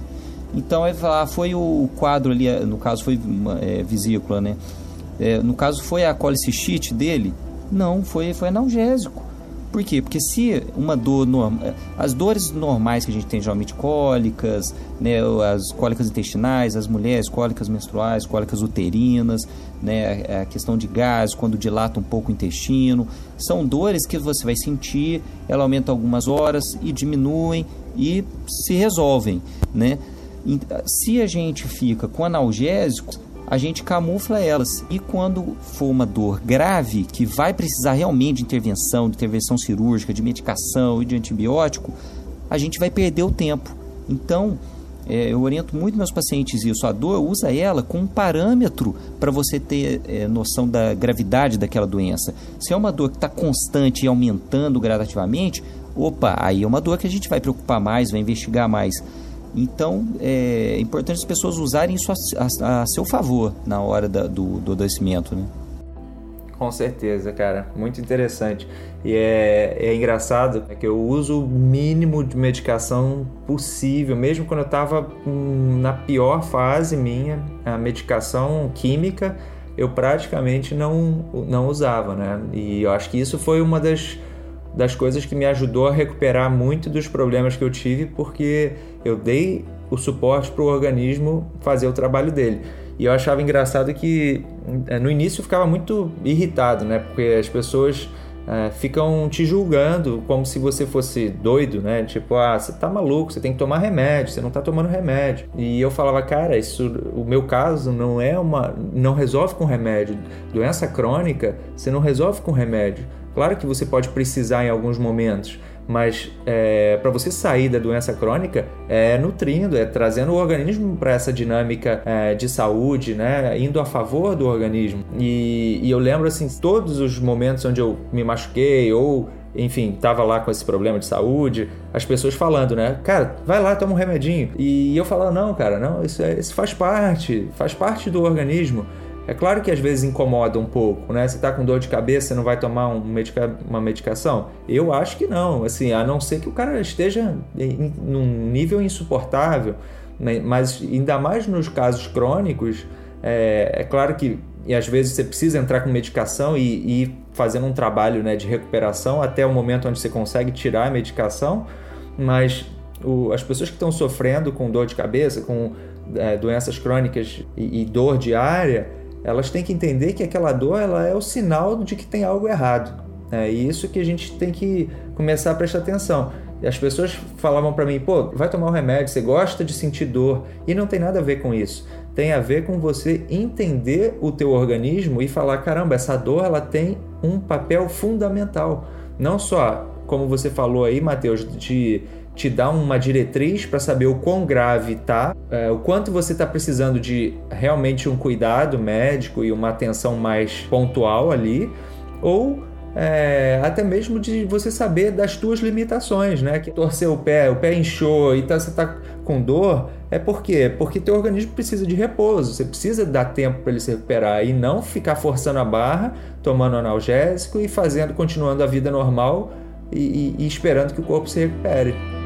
Então, ah, foi o quadro ali, no caso foi uma, é, vesícula, né? É, no caso foi a colicistite dele, não, foi, foi analgésico. Por quê? Porque se uma dor normal, as dores normais que a gente tem geralmente cólicas, né, as cólicas intestinais, as mulheres cólicas menstruais, cólicas uterinas, né, a questão de gás quando dilata um pouco o intestino, são dores que você vai sentir, ela aumenta algumas horas e diminuem e se resolvem, né? Se a gente fica com analgésicos, a gente camufla elas. E quando for uma dor grave, que vai precisar realmente de intervenção, de intervenção cirúrgica, de medicação e de antibiótico, a gente vai perder o tempo. Então, é, eu oriento muito meus pacientes isso. A dor, usa ela como um parâmetro para você ter é, noção da gravidade daquela doença. Se é uma dor que está constante e aumentando gradativamente, opa, aí é uma dor que a gente vai preocupar mais, vai investigar mais. Então é importante as pessoas usarem isso a, a, a seu favor na hora da, do, do adoecimento, né? Com certeza, cara. Muito interessante. E é, é engraçado que eu uso o mínimo de medicação possível, mesmo quando eu estava na pior fase minha, a medicação química, eu praticamente não, não usava, né? E eu acho que isso foi uma das das coisas que me ajudou a recuperar muito dos problemas que eu tive, porque eu dei o suporte para o organismo fazer o trabalho dele. E eu achava engraçado que eh, no início eu ficava muito irritado, né? Porque as pessoas é, ficam te julgando como se você fosse doido, né? Tipo, ah, você tá maluco, você tem que tomar remédio, você não tá tomando remédio. E eu falava, cara, isso, o meu caso não é uma, não resolve com remédio. Doença crônica, você não resolve com remédio. Claro que você pode precisar em alguns momentos, mas é, para você sair da doença crônica é nutrindo, é trazendo o organismo para essa dinâmica é, de saúde, né? indo a favor do organismo. E, e, eu lembro assim, todos os momentos onde eu me machuquei ou enfim, tava lá com esse problema de saúde, as pessoas falando, né? Cara, vai lá, toma um remedinho. E eu falava, não, cara, não, isso, é, isso faz parte, faz parte do organismo. É claro que às vezes incomoda um pouco, né? Você está com dor de cabeça, você não vai tomar um medica uma medicação? Eu acho que não, assim, a não ser que o cara esteja em, num nível insuportável, né? mas ainda mais nos casos crônicos, é, é, claro que e às vezes você precisa entrar com medicação e, e fazendo um trabalho né, de recuperação até o momento onde você consegue tirar a medicação, mas o, as pessoas que estão sofrendo com dor de cabeça, com é, doenças crônicas e, e, dor diária, elas têm que entender que aquela dor ela é o sinal de que tem algo errado. É isso que a gente tem que começar a prestar atenção. As pessoas falavam para mim, pô, vai tomar um remédio, você gosta de sentir dor. E não tem nada a ver com isso. Tem a ver com você entender o teu organismo e falar, caramba, essa dor ela tem um papel fundamental. Não só, como você falou aí, Matheus, de te dar uma diretriz para saber o quão grave tá, é, o quanto você está precisando de realmente um cuidado médico e uma atenção mais pontual ali, ou é, até mesmo de você saber das tuas limitações, né? Que torcer o pé, o pé inchou e tá, você tá com dor, é por quê? Porque teu organismo precisa de repouso, você precisa dar tempo para ele se recuperar e não ficar forçando a barra, tomando analgésico e fazendo, continuando a vida normal e, e, e esperando que o corpo se recupere.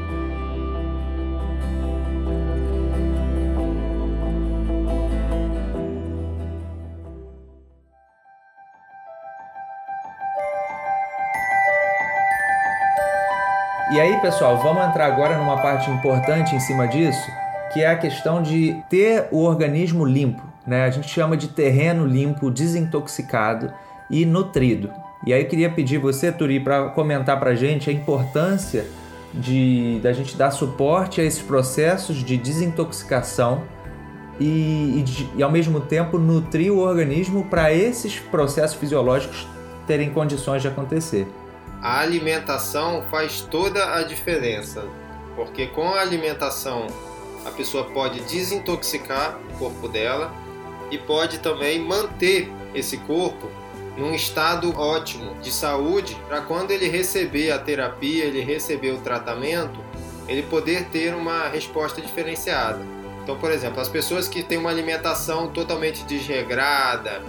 Pessoal, vamos entrar agora numa parte importante em cima disso, que é a questão de ter o organismo limpo. Né? A gente chama de terreno limpo, desintoxicado e nutrido. E aí queria pedir você, Turi, para comentar para a gente a importância de da gente dar suporte a esses processos de desintoxicação e, e, e ao mesmo tempo nutrir o organismo para esses processos fisiológicos terem condições de acontecer a alimentação faz toda a diferença, porque com a alimentação a pessoa pode desintoxicar o corpo dela e pode também manter esse corpo num estado ótimo de saúde para quando ele receber a terapia, ele receber o tratamento, ele poder ter uma resposta diferenciada. Então, por exemplo, as pessoas que têm uma alimentação totalmente desregrada,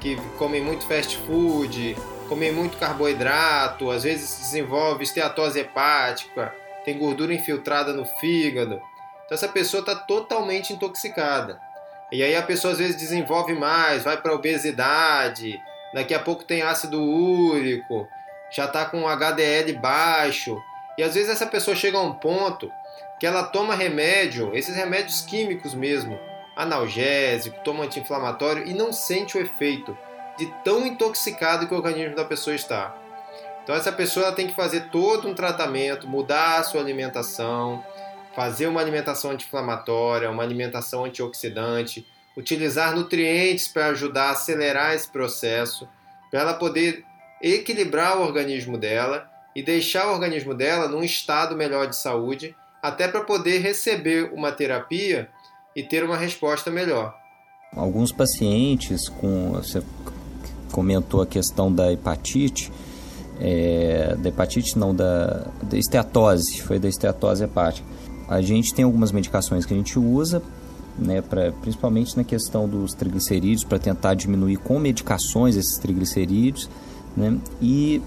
que comem muito fast food, comer muito carboidrato, às vezes desenvolve esteatose hepática, tem gordura infiltrada no fígado. Então essa pessoa está totalmente intoxicada. E aí a pessoa às vezes desenvolve mais, vai para obesidade, daqui a pouco tem ácido úrico, já está com HDL baixo. E às vezes essa pessoa chega a um ponto que ela toma remédio, esses remédios químicos mesmo, analgésico, toma anti-inflamatório e não sente o efeito de tão intoxicado que o organismo da pessoa está. Então essa pessoa tem que fazer todo um tratamento, mudar a sua alimentação, fazer uma alimentação anti-inflamatória, uma alimentação antioxidante, utilizar nutrientes para ajudar a acelerar esse processo, para ela poder equilibrar o organismo dela e deixar o organismo dela num estado melhor de saúde, até para poder receber uma terapia e ter uma resposta melhor. Alguns pacientes com comentou a questão da hepatite, é, da hepatite não, da, da esteatose, foi da esteatose hepática. A gente tem algumas medicações que a gente usa, né, pra, principalmente na questão dos triglicerídeos, para tentar diminuir com medicações esses triglicerídeos. Né? E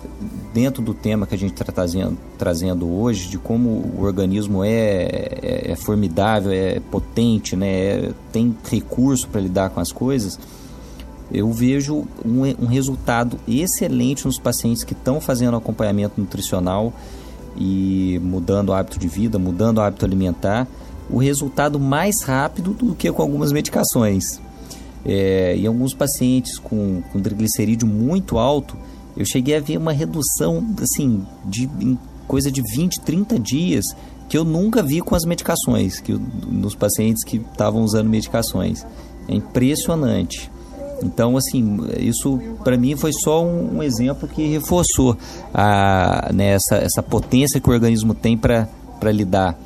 dentro do tema que a gente está trazendo, trazendo hoje, de como o organismo é, é, é formidável, é potente, né? É, tem recurso para lidar com as coisas, eu vejo um, um resultado excelente nos pacientes que estão fazendo acompanhamento nutricional e mudando o hábito de vida, mudando o hábito alimentar, o resultado mais rápido do que com algumas medicações. É, em alguns pacientes com, com triglicerídeo muito alto, eu cheguei a ver uma redução assim de em coisa de 20, 30 dias que eu nunca vi com as medicações, que nos pacientes que estavam usando medicações. É impressionante. Então, assim, isso para mim foi só um, um, exemplo que reforçou a, né, essa, essa potência que o organismo tem para lidar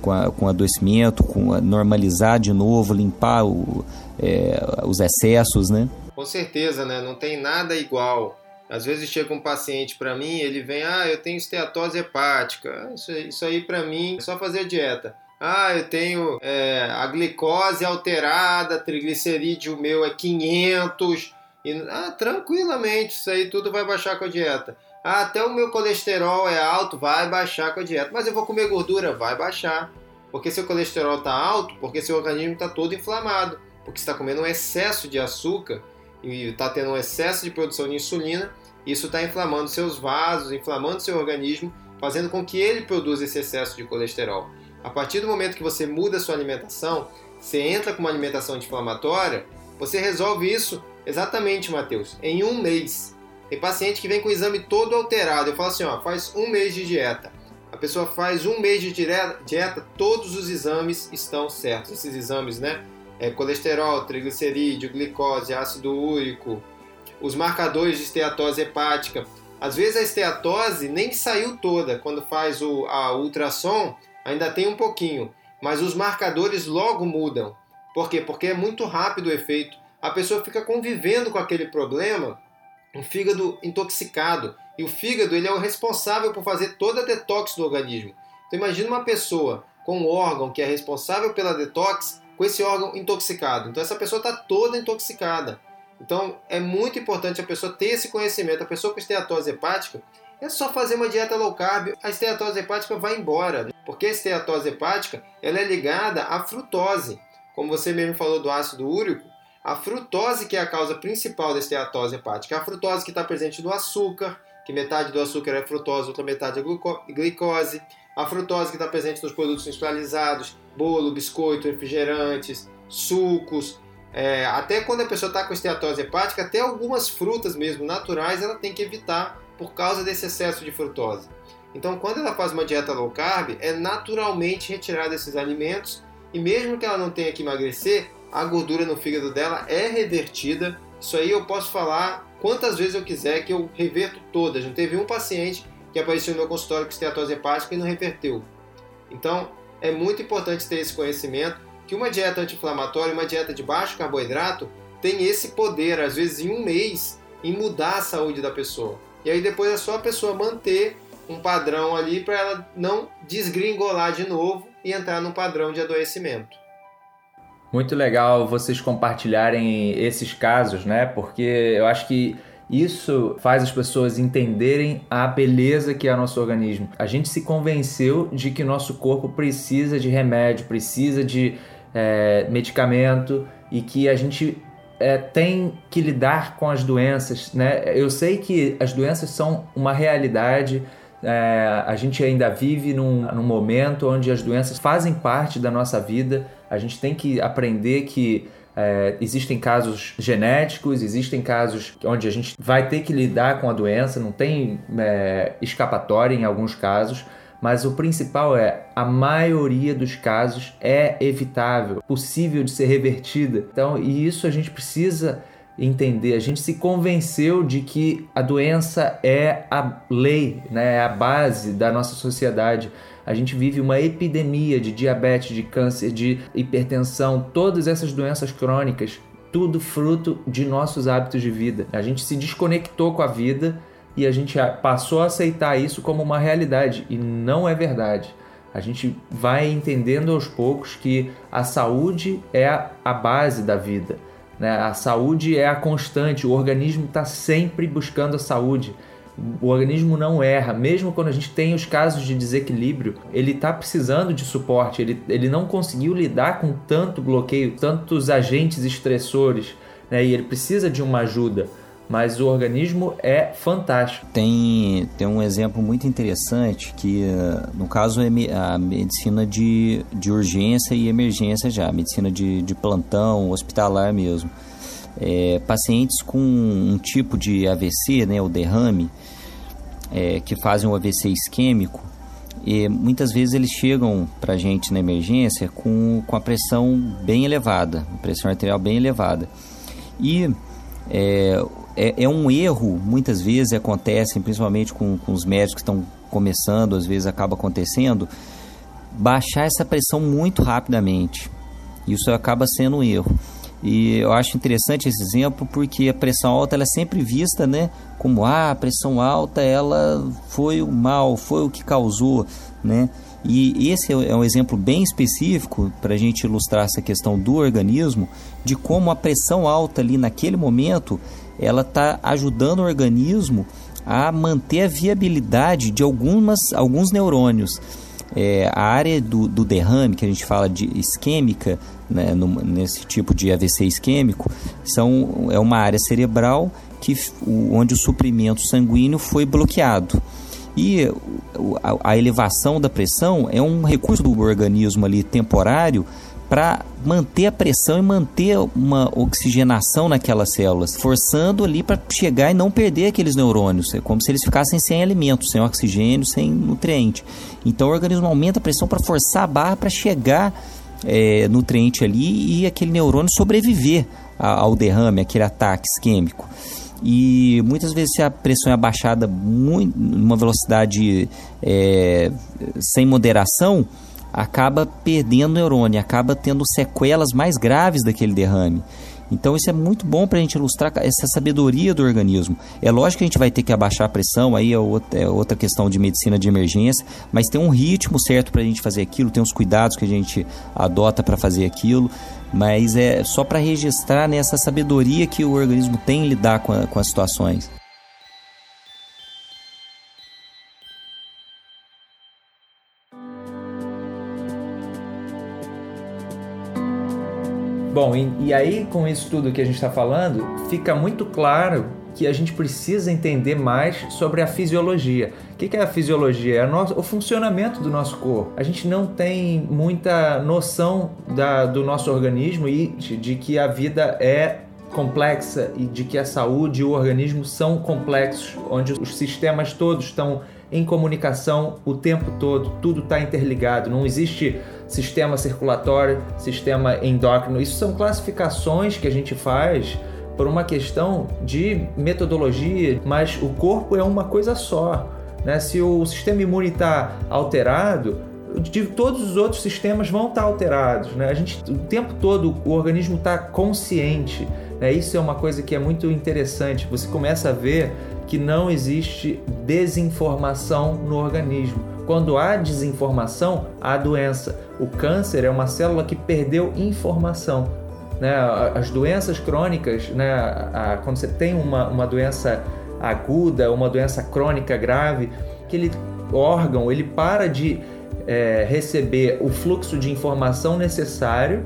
com, a, com adoecimento, com a, normalizar de novo, limpar o, é, os excessos, né? Com certeza, né? Não tem nada igual. Às vezes chega um paciente para mim, ele vem, ah, eu tenho esteatose hepática. Isso, isso aí para mim é só fazer dieta. Ah, eu tenho é, a glicose alterada, triglicerídeo meu é 500. E, ah, tranquilamente, isso aí tudo vai baixar com a dieta. Ah, até o meu colesterol é alto, vai baixar com a dieta. Mas eu vou comer gordura, vai baixar. Porque seu colesterol está alto, porque seu organismo está todo inflamado. Porque está comendo um excesso de açúcar e está tendo um excesso de produção de insulina. Isso está inflamando seus vasos, inflamando seu organismo, fazendo com que ele produza esse excesso de colesterol. A partir do momento que você muda a sua alimentação, você entra com uma alimentação anti-inflamatória, você resolve isso exatamente, Matheus, em um mês. Tem paciente que vem com o exame todo alterado. Eu falo assim, ó, faz um mês de dieta. A pessoa faz um mês de dieta, todos os exames estão certos. Esses exames, né? É, colesterol, triglicerídeo, glicose, ácido úrico, os marcadores de esteatose hepática. Às vezes a esteatose nem saiu toda. Quando faz o, a ultrassom, ainda tem um pouquinho, mas os marcadores logo mudam. Por quê? Porque é muito rápido o efeito. A pessoa fica convivendo com aquele problema, um fígado intoxicado. E o fígado ele é o responsável por fazer toda a detox do organismo. Então imagine uma pessoa com um órgão que é responsável pela detox, com esse órgão intoxicado. Então essa pessoa está toda intoxicada. Então é muito importante a pessoa ter esse conhecimento. A pessoa com esteatose hepática, é só fazer uma dieta low carb, a esteatose hepática vai embora. Porque a esteatose hepática ela é ligada à frutose. Como você mesmo falou do ácido úrico, a frutose que é a causa principal da esteatose hepática. A frutose que está presente no açúcar, que metade do açúcar é frutose, outra metade é glicose. A frutose que está presente nos produtos industrializados, bolo, biscoito, refrigerantes, sucos. É, até quando a pessoa está com esteatose hepática, até algumas frutas mesmo naturais ela tem que evitar por causa desse excesso de frutose. Então, quando ela faz uma dieta low carb, é naturalmente retirar esses alimentos e mesmo que ela não tenha que emagrecer, a gordura no fígado dela é revertida. Isso aí eu posso falar quantas vezes eu quiser que eu reverto todas. Não teve um paciente que apareceu no meu consultório com esteatose hepática e não reverteu. Então, é muito importante ter esse conhecimento que uma dieta anti-inflamatória, uma dieta de baixo carboidrato, tem esse poder, às vezes em um mês, em mudar a saúde da pessoa. E aí depois é só a pessoa manter um padrão ali para ela não desgringolar de novo e entrar num padrão de adoecimento. Muito legal vocês compartilharem esses casos, né? Porque eu acho que isso faz as pessoas entenderem a beleza que é o nosso organismo. A gente se convenceu de que nosso corpo precisa de remédio, precisa de é, medicamento e que a gente é, tem que lidar com as doenças, né? Eu sei que as doenças são uma realidade. É, a gente ainda vive num, num momento onde as doenças fazem parte da nossa vida. A gente tem que aprender que é, existem casos genéticos, existem casos onde a gente vai ter que lidar com a doença, não tem é, escapatória em alguns casos mas o principal é a maioria dos casos é evitável, possível de ser revertida. Então, e isso a gente precisa entender. A gente se convenceu de que a doença é a lei, né? é a base da nossa sociedade. A gente vive uma epidemia de diabetes, de câncer, de hipertensão, todas essas doenças crônicas, tudo fruto de nossos hábitos de vida. A gente se desconectou com a vida e a gente passou a aceitar isso como uma realidade e não é verdade. A gente vai entendendo aos poucos que a saúde é a base da vida. Né? A saúde é a constante, o organismo está sempre buscando a saúde. O organismo não erra, mesmo quando a gente tem os casos de desequilíbrio, ele está precisando de suporte, ele, ele não conseguiu lidar com tanto bloqueio, tantos agentes estressores, né? e ele precisa de uma ajuda mas o organismo é fantástico. Tem, tem um exemplo muito interessante que, no caso, é a medicina de, de urgência e emergência já, medicina de, de plantão, hospitalar mesmo. É, pacientes com um tipo de AVC, né, o derrame, é, que fazem o AVC isquêmico, e muitas vezes eles chegam para a gente na emergência com, com a pressão bem elevada, pressão arterial bem elevada. E é, é, é, um erro, muitas vezes acontece, principalmente com, com os médicos que estão começando, às vezes acaba acontecendo, baixar essa pressão muito rapidamente. Isso acaba sendo um erro. E eu acho interessante esse exemplo porque a pressão alta ela é sempre vista, né, como ah, a pressão alta ela foi o mal, foi o que causou, né? E esse é um exemplo bem específico para a gente ilustrar essa questão do organismo, de como a pressão alta ali naquele momento ela está ajudando o organismo a manter a viabilidade de algumas, alguns neurônios. É, a área do, do, derrame, que a gente fala de isquêmica, né, no, nesse tipo de AVC isquêmico, são, é uma área cerebral que, onde o suprimento sanguíneo foi bloqueado. E a, elevação da pressão é um recurso do organismo ali temporário para manter a pressão e manter uma oxigenação naquelas células, forçando ali para chegar e não perder aqueles neurônios. É como se eles ficassem sem alimento, sem oxigênio, sem nutriente. Então o organismo aumenta a pressão para forçar a barra para chegar é, nutriente ali e aquele neurônio sobreviver ao derrame, aquele ataque isquêmico. E muitas vezes se a pressão é abaixada muito, numa velocidade é, sem moderação, acaba perdendo neurônio, acaba tendo sequelas mais graves daquele derrame. Então isso é muito bom para a gente ilustrar essa sabedoria do organismo. É lógico que a gente vai ter que abaixar a pressão, aí é outra, é questão de medicina de emergência, mas tem um ritmo certo para a gente fazer aquilo, tem os cuidados que a gente adota para fazer aquilo, mas é só para registrar nessa sabedoria que o organismo tem em lidar com, a, com as situações. Bom, e, e aí com isso tudo que a gente está falando, fica muito claro que a gente precisa entender mais sobre a fisiologia. O que é a fisiologia? É o funcionamento do nosso corpo. A gente não tem muita noção da, do nosso organismo e de, que a vida é complexa e de que a saúde e o organismo são complexos, onde os sistemas todos estão em comunicação o tempo todo, tudo está interligado, não existe sistema circulatório, sistema endócrino. Isso são classificações que a gente faz por uma questão de metodologia, mas o corpo é uma coisa só. Né? Se o sistema imune está alterado, de todos os outros sistemas vão estar tá alterados. Né? A gente, o tempo todo, o organismo está consciente. Né? Isso é uma coisa que é muito interessante. Você começa a ver que não existe desinformação no organismo. Quando há desinformação, há doença. O câncer é uma célula que perdeu informação. Né? As doenças crônicas, né? quando você tem uma, uma doença aguda, uma doença crônica grave, aquele órgão ele para de é, receber o fluxo de informação necessário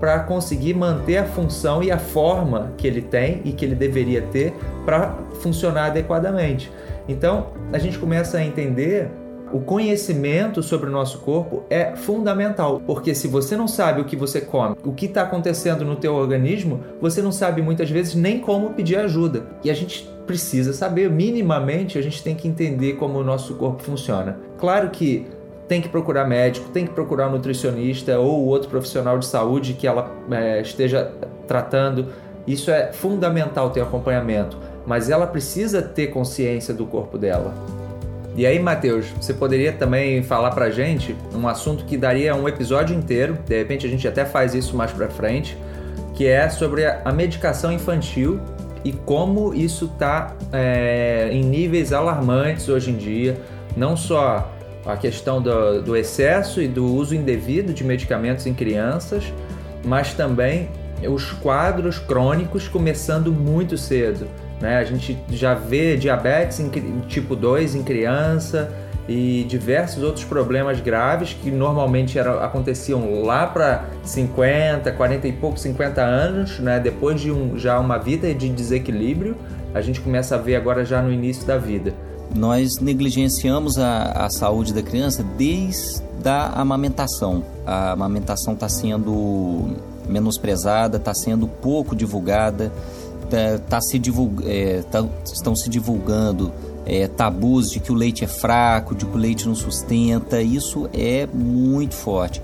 para conseguir manter a função e a forma que ele tem e que ele deveria ter para funcionar adequadamente. Então, a gente começa a entender o conhecimento sobre o nosso corpo é fundamental, porque se você não sabe o que você come, o que está acontecendo no teu organismo, você não sabe muitas vezes nem como pedir ajuda. E a gente precisa saber, minimamente, a gente tem que entender como o nosso corpo funciona. Claro que tem que procurar médico, tem que procurar um nutricionista ou outro profissional de saúde que ela é, esteja tratando. Isso é fundamental ter acompanhamento, mas ela precisa ter consciência do corpo dela. E aí, Matheus, você poderia também falar pra gente um assunto que daria um episódio inteiro, de repente a gente até faz isso mais pra frente, que é sobre a medicação infantil e como isso está é, em níveis alarmantes hoje em dia, não só a questão do, do excesso e do uso indevido de medicamentos em crianças, mas também os quadros crônicos começando muito cedo. Né? A gente já vê diabetes em, tipo 2 em criança e diversos outros problemas graves que normalmente era, aconteciam lá para 50, 40 e pouco, 50 anos, né? depois de um, já uma vida de desequilíbrio, a gente começa a ver agora já no início da vida nós negligenciamos a, a saúde da criança desde a amamentação. A amamentação está sendo menosprezada, está sendo pouco divulgada, tá, tá se divulga, é, tá, estão se divulgando é, tabus de que o leite é fraco, de que o leite não sustenta. Isso é muito forte.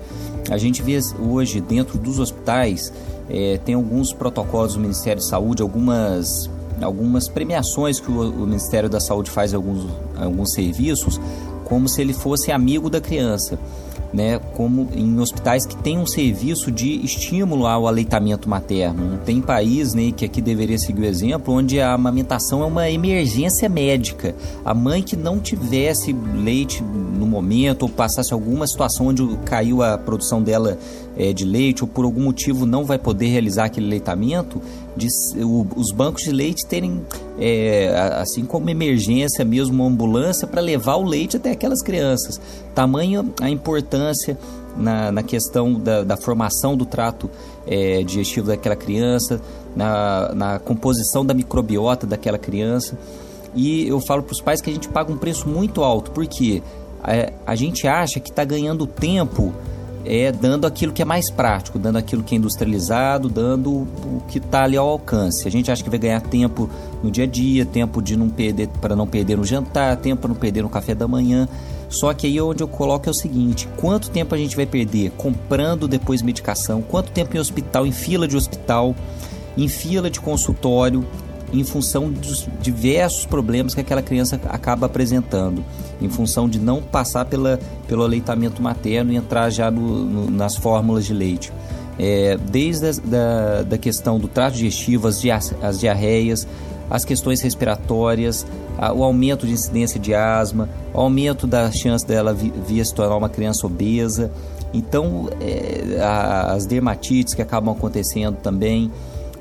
A gente vê hoje dentro dos hospitais é, tem alguns protocolos do Ministério de Saúde, algumas algumas premiações que o, o Ministério da Saúde faz em alguns, alguns serviços, como se ele fosse amigo da criança. Né, como em hospitais que tem um serviço de estímulo ao aleitamento materno. Tem país né, que aqui deveria seguir o exemplo, onde a amamentação é uma emergência médica. A mãe que não tivesse leite no momento ou passasse alguma situação onde caiu a produção dela é, de leite ou por algum motivo não vai poder realizar aquele leitamento, de, o, os bancos de leite terem, é, assim como emergência mesmo, uma ambulância para levar o leite até aquelas crianças. Tamanho a importância na, na questão da, da, formação do trato é, digestivo daquela criança, na, na composição da microbiota daquela criança. E eu falo para os pais que a gente paga um preço muito alto, porque a, a gente acha que está ganhando tempo é, dando aquilo que é mais prático, dando aquilo que é industrializado, dando o que está ali ao alcance. A gente acha que vai ganhar tempo no dia a dia, tempo de não perder para não perder no jantar, tempo para não perder no café da manhã. Só que aí onde eu coloco é o seguinte: quanto tempo a gente vai perder comprando depois medicação? Quanto tempo em hospital, em fila de hospital, em fila de consultório, em função dos diversos problemas que aquela criança acaba apresentando, em função de não passar pela, pelo aleitamento materno e entrar já no, no, nas fórmulas de leite. É, desde a da, da questão do trato digestivo, as, dia, as diarreias, as questões respiratórias, a, o aumento de incidência de asma, o aumento da chance dela vir se tornar uma criança obesa. Então, é, a, as dermatites que acabam acontecendo também.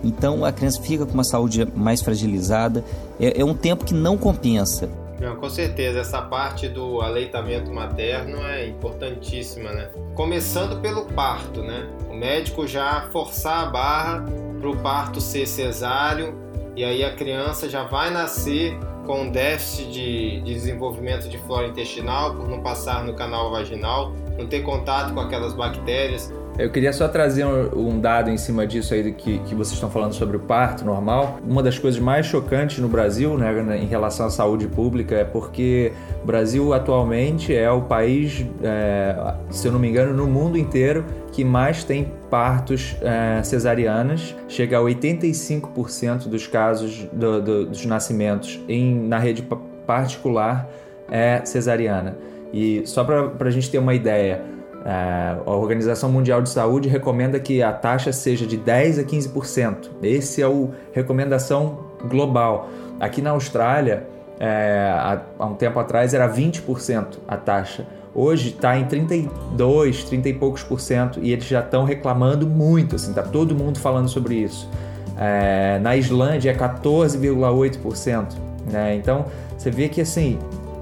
Então a criança fica com uma saúde mais fragilizada. É, é um tempo que não compensa. Não, com certeza, essa parte do aleitamento materno é importantíssima, né? Começando pelo parto, né? O médico já forçar a barra para o parto ser cesáreo e aí a criança já vai nascer com déficit de, de desenvolvimento de flora intestinal por não passar no canal vaginal, não ter contato com aquelas bactérias. Eu queria só trazer um, um dado em cima disso aí que, que vocês estão falando sobre o parto normal. Uma das coisas mais chocantes no Brasil, né, em relação à saúde pública, é porque o Brasil atualmente é o país, é, se eu não me engano, no mundo inteiro que mais tem partos é, cesarianas. Chega a 85% dos casos do, do, dos nascimentos em, na rede particular é cesariana. E só para a gente ter uma ideia, é, a Organização Mundial de Saúde recomenda que a taxa seja de 10 a 15%. Esse é a recomendação global. Aqui na Austrália, é, há, um tempo atrás era 20% a taxa. Hoje está em 32, 30 e poucos por cento e eles já estão reclamando muito, assim, tá todo mundo falando sobre isso. É, na Islândia é 14,8%. Né? Então você vê que assim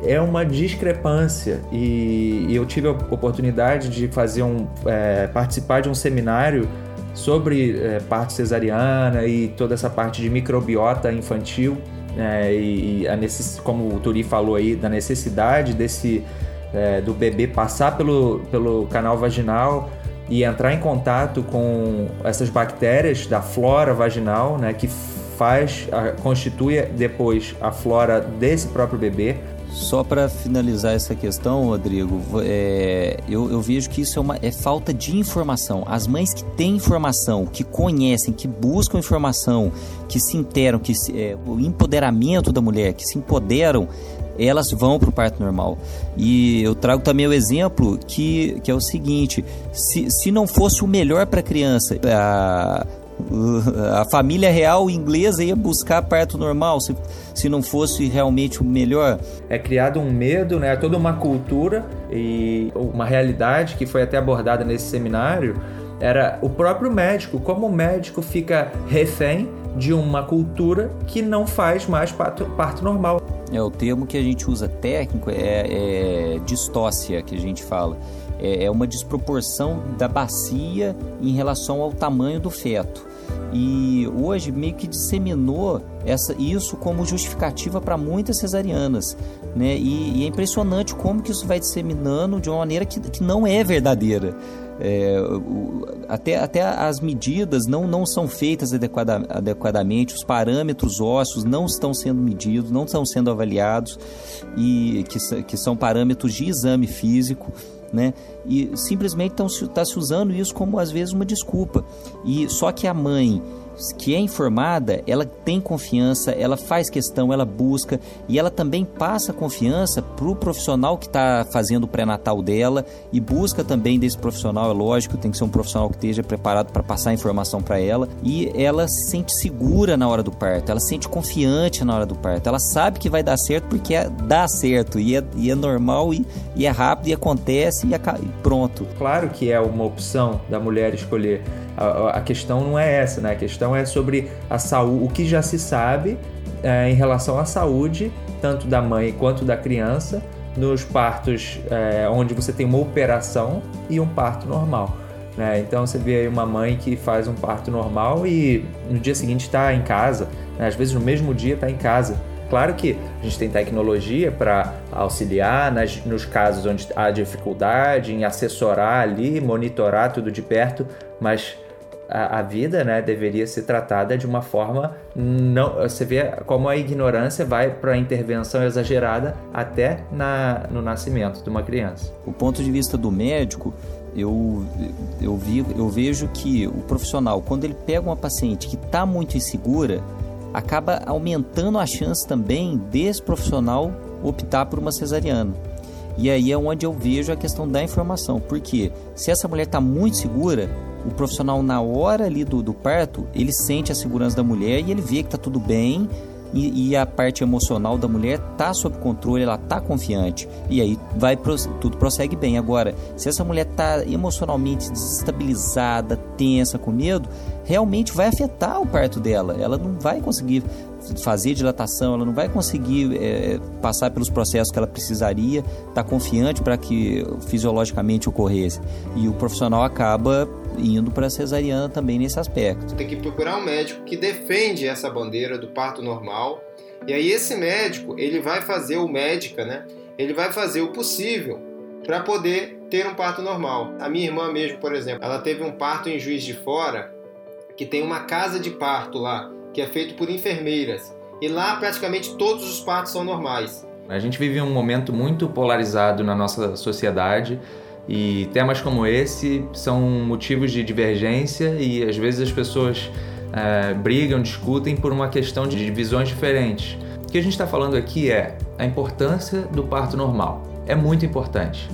é uma discrepância e, eu tive a oportunidade de fazer um é, participar de um seminário sobre é, parte cesariana e toda essa parte de microbiota infantil é, e, a necess, como o Turi falou aí da necessidade desse é, do bebê passar pelo, pelo canal vaginal e entrar em contato com essas bactérias da flora vaginal, né, que faz, constitui depois a flora desse próprio bebê. Só para finalizar essa questão, Rodrigo, é, eu, eu, vejo que isso é, uma, é falta de informação. As mães que têm informação, que conhecem, que buscam informação, que se interam, que se, é, o empoderamento da mulher, que se empoderam, elas vão para o parto normal. E eu trago também o exemplo que, que é o seguinte: se, se não fosse o melhor para a criança, a, família real inglesa ia buscar parto normal se, se não fosse realmente o melhor. É criado um medo, né? toda uma cultura e uma realidade que foi até abordada nesse seminário era o próprio médico, como o médico fica refém de uma cultura que não faz mais parto, parto normal. É o termo que a gente usa técnico é, é distócia que a gente fala é, é uma desproporção da bacia em relação ao tamanho do feto. E hoje meio que disseminou essa, isso como justificativa para muitas cesarianas. Né? E, e, é impressionante como que isso vai disseminando de uma maneira que, que não é verdadeira. É, até, até as medidas não, não são feitas adequada, adequadamente, os parâmetros ósseos não estão sendo medidos, não estão sendo avaliados, e que, que são parâmetros de exame físico né? E simplesmente está se usando isso como às vezes uma desculpa. E só que a mãe que é informada, ela tem confiança, ela faz questão, ela busca e ela também passa confiança para o profissional que está fazendo o pré-natal dela e busca também desse profissional, é lógico, tem que ser um profissional que esteja preparado para passar a informação para ela e ela se sente segura na hora do parto, ela se sente confiante na hora do parto, ela sabe que vai dar certo porque é, dá certo e é, e é normal e, e, é rápido e acontece e, e pronto. Claro que é uma opção da mulher escolher a, a, questão não é essa, né? A questão é sobre a saúde, o que já se sabe é, em relação à saúde, tanto da mãe quanto da criança, nos partos é, onde você tem uma operação e um parto normal. Né? Então você vê aí uma mãe que faz um parto normal e no dia seguinte está em casa, né? às vezes no mesmo dia está em casa. Claro que a gente tem tecnologia para auxiliar nas, nos casos onde há dificuldade, em assessorar ali, monitorar tudo de perto, mas a, a, vida né, deveria ser tratada de uma forma não você vê como a ignorância vai para a intervenção exagerada até na, no nascimento de uma criança. O ponto de vista do médico eu, eu, vi, eu vejo que o profissional, quando ele pega uma paciente que está muito insegura, acaba aumentando a chance também desse profissional optar por uma cesariana. E aí é onde eu vejo a questão da informação, porque se essa mulher está muito segura, o profissional na hora ali do, do parto, ele sente a segurança da mulher e ele vê que está tudo bem e, e, a parte emocional da mulher tá sob controle, ela tá confiante e aí vai tudo prossegue bem. Agora, se essa mulher tá emocionalmente desestabilizada, tensa, com medo, realmente vai afetar o parto dela. Ela não vai conseguir fazer dilatação, ela não vai conseguir é, passar pelos processos que ela precisaria, tá confiante para que fisiologicamente ocorresse. E o profissional acaba indo para a cesariana também nesse aspecto. Tem que procurar um médico que defende essa bandeira do parto normal. E aí esse médico, ele vai fazer o médica, né? Ele vai fazer o possível para poder ter um parto normal. A minha irmã mesmo, por exemplo, ela teve um parto em Juiz de Fora, que tem uma casa de parto lá, que é feito por enfermeiras. E lá praticamente todos os partos são normais. A gente vive um momento muito polarizado na nossa sociedade e temas como esse são motivos de divergência e às vezes as pessoas é, brigam, discutem por uma questão de visões diferentes. O que a gente está falando aqui é a importância do parto normal. É muito importante.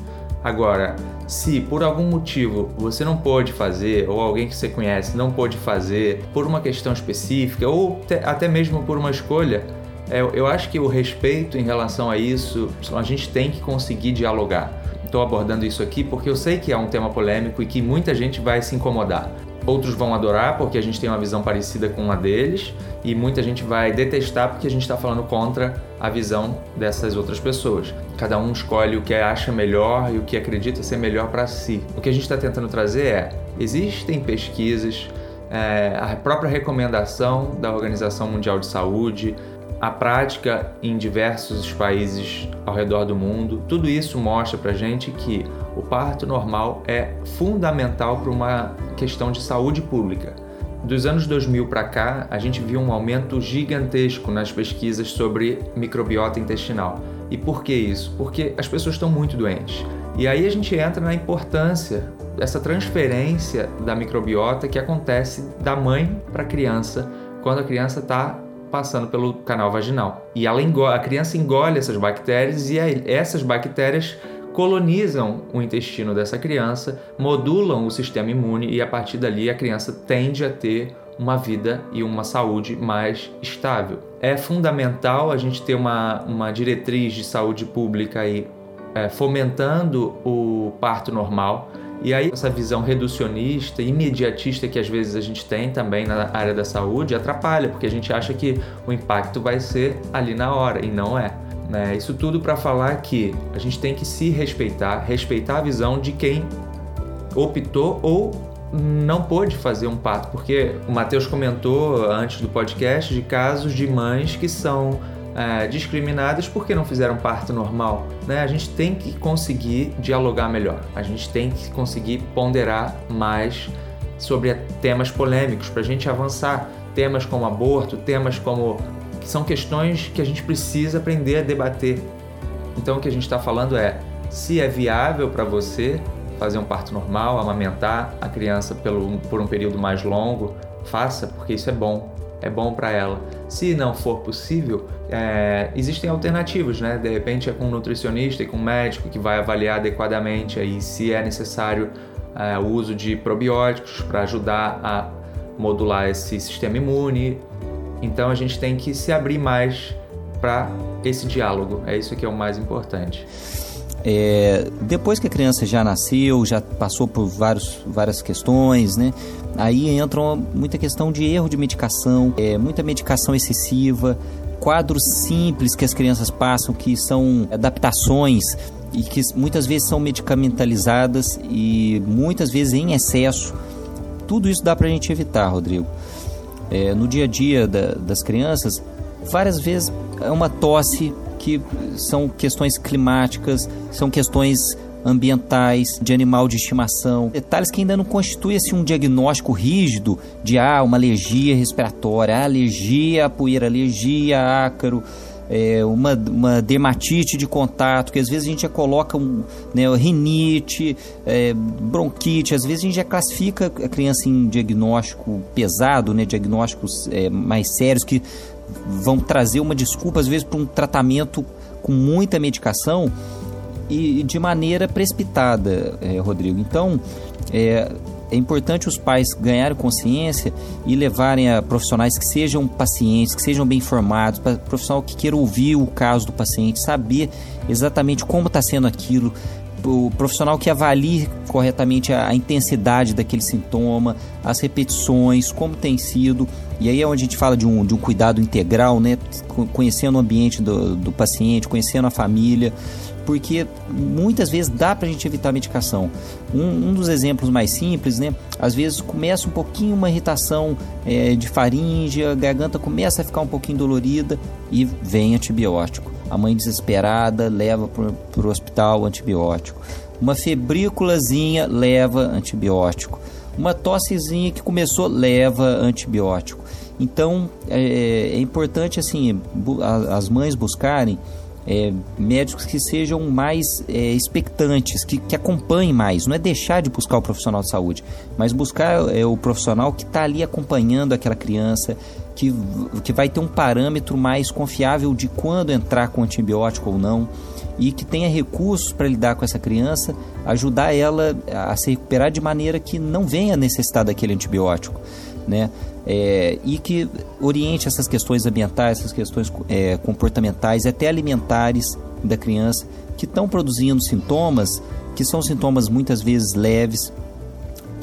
Agora, se por algum motivo você não pôde fazer, ou alguém que você conhece não pôde fazer, por uma questão específica, ou até mesmo por uma escolha, é, eu acho que o respeito em relação a isso, a gente tem que conseguir dialogar estou abordando isso aqui porque eu sei que é um tema polêmico e que muita gente vai se incomodar. Outros vão adorar porque a gente tem uma visão parecida com a deles, e muita gente vai detestar porque a gente está falando contra a visão dessas outras pessoas. Cada um escolhe o que acha melhor e o que acredita ser melhor para si. O que a gente está tentando trazer é: existem pesquisas, é, a própria recomendação da Organização Mundial de Saúde, a prática em diversos países ao redor do mundo, tudo isso mostra para gente que o parto normal é fundamental para uma questão de saúde pública. Dos anos 2000 para cá, a gente viu um aumento gigantesco nas pesquisas sobre microbiota intestinal. E por que isso? Porque as pessoas estão muito doentes. E aí a gente entra na importância dessa transferência da microbiota que acontece da mãe para a criança quando a criança está passando pelo canal vaginal. E ela engole, a criança engole essas bactérias e essas bactérias colonizam o intestino dessa criança, modulam o sistema imune e a partir dali a criança tende a ter uma vida e uma saúde mais estável. É fundamental a gente ter uma, uma diretriz de saúde pública aí, é, fomentando o parto normal, e aí essa visão reducionista, imediatista que às vezes a gente tem também na área da saúde atrapalha, porque a gente acha que o impacto vai ser ali na hora e não é. Né? Isso tudo para falar que a gente tem que se respeitar, respeitar a visão de quem optou ou não pôde fazer um parto, porque o Matheus comentou antes do podcast de casos de mães que são é, discriminadas porque não fizeram parto normal. Né? A gente tem que conseguir dialogar melhor, a gente tem que conseguir ponderar mais sobre temas polêmicos para a gente avançar. Temas como aborto, temas como. que são questões que a gente precisa aprender a debater. Então o que a gente está falando é se é viável para você fazer um parto normal, amamentar a criança pelo, por um período mais longo, faça, porque isso é bom, é bom para ela. Se não for possível, é, existem alternativas, né? De repente é com um nutricionista e com um médico que vai avaliar adequadamente aí se é necessário é, o uso de probióticos para ajudar a modular esse sistema imune. Então a gente tem que se abrir mais para esse diálogo. É isso que é o mais importante. É, depois que a criança já nasceu, já passou por vários, várias questões, né? Aí entra muita questão de erro de medicação, é, muita medicação excessiva, quadros simples que as crianças passam, que são adaptações e que muitas vezes são medicamentalizadas e muitas vezes em excesso. Tudo isso dá para a gente evitar, Rodrigo. É, no dia a dia da, das crianças, várias vezes é uma tosse que são questões climáticas, são questões ambientais, de animal de estimação, detalhes que ainda não constituem assim, um diagnóstico rígido de ah, uma alergia respiratória, alergia à poeira, alergia a ácaro, é, uma, uma dermatite de contato, que às vezes a gente já coloca um, né, rinite, é, bronquite, às vezes a gente já classifica a criança em diagnóstico pesado, né, diagnósticos é, mais sérios que vão trazer uma desculpa, às vezes, para um tratamento com muita medicação e de maneira precipitada, é, Rodrigo. Então, é, é importante os pais ganharem consciência e levarem a profissionais que sejam pacientes, que sejam bem informados, para profissional que queira ouvir o caso do paciente, saber exatamente como está sendo aquilo, o profissional que avalie corretamente a, a, intensidade daquele sintoma, as repetições, como tem sido. E aí é onde a gente fala de um, de um cuidado integral, né? Conhecendo o ambiente do, do paciente, conhecendo a família, porque muitas vezes dá para a gente evitar a medicação. Um, um, dos exemplos mais simples, né? Às vezes começa um pouquinho uma irritação é, de faringe, a garganta começa a ficar um pouquinho dolorida e vem antibiótico. A mãe desesperada leva para o hospital antibiótico. Uma febrículazinha leva antibiótico. Uma tossezinha que começou leva antibiótico. Então é, é importante assim as mães buscarem é, médicos que sejam mais é, expectantes, que, que acompanhem mais. Não é deixar de buscar o profissional de saúde, mas buscar é, o profissional que está ali acompanhando aquela criança, que, que vai ter um parâmetro mais confiável de quando entrar com antibiótico ou não e que tenha recursos para lidar com essa criança, ajudar ela a se recuperar de maneira que não venha necessitar daquele antibiótico, né? é, e que oriente essas questões ambientais, essas questões é, comportamentais, até alimentares da criança, que estão produzindo sintomas que são sintomas muitas vezes leves.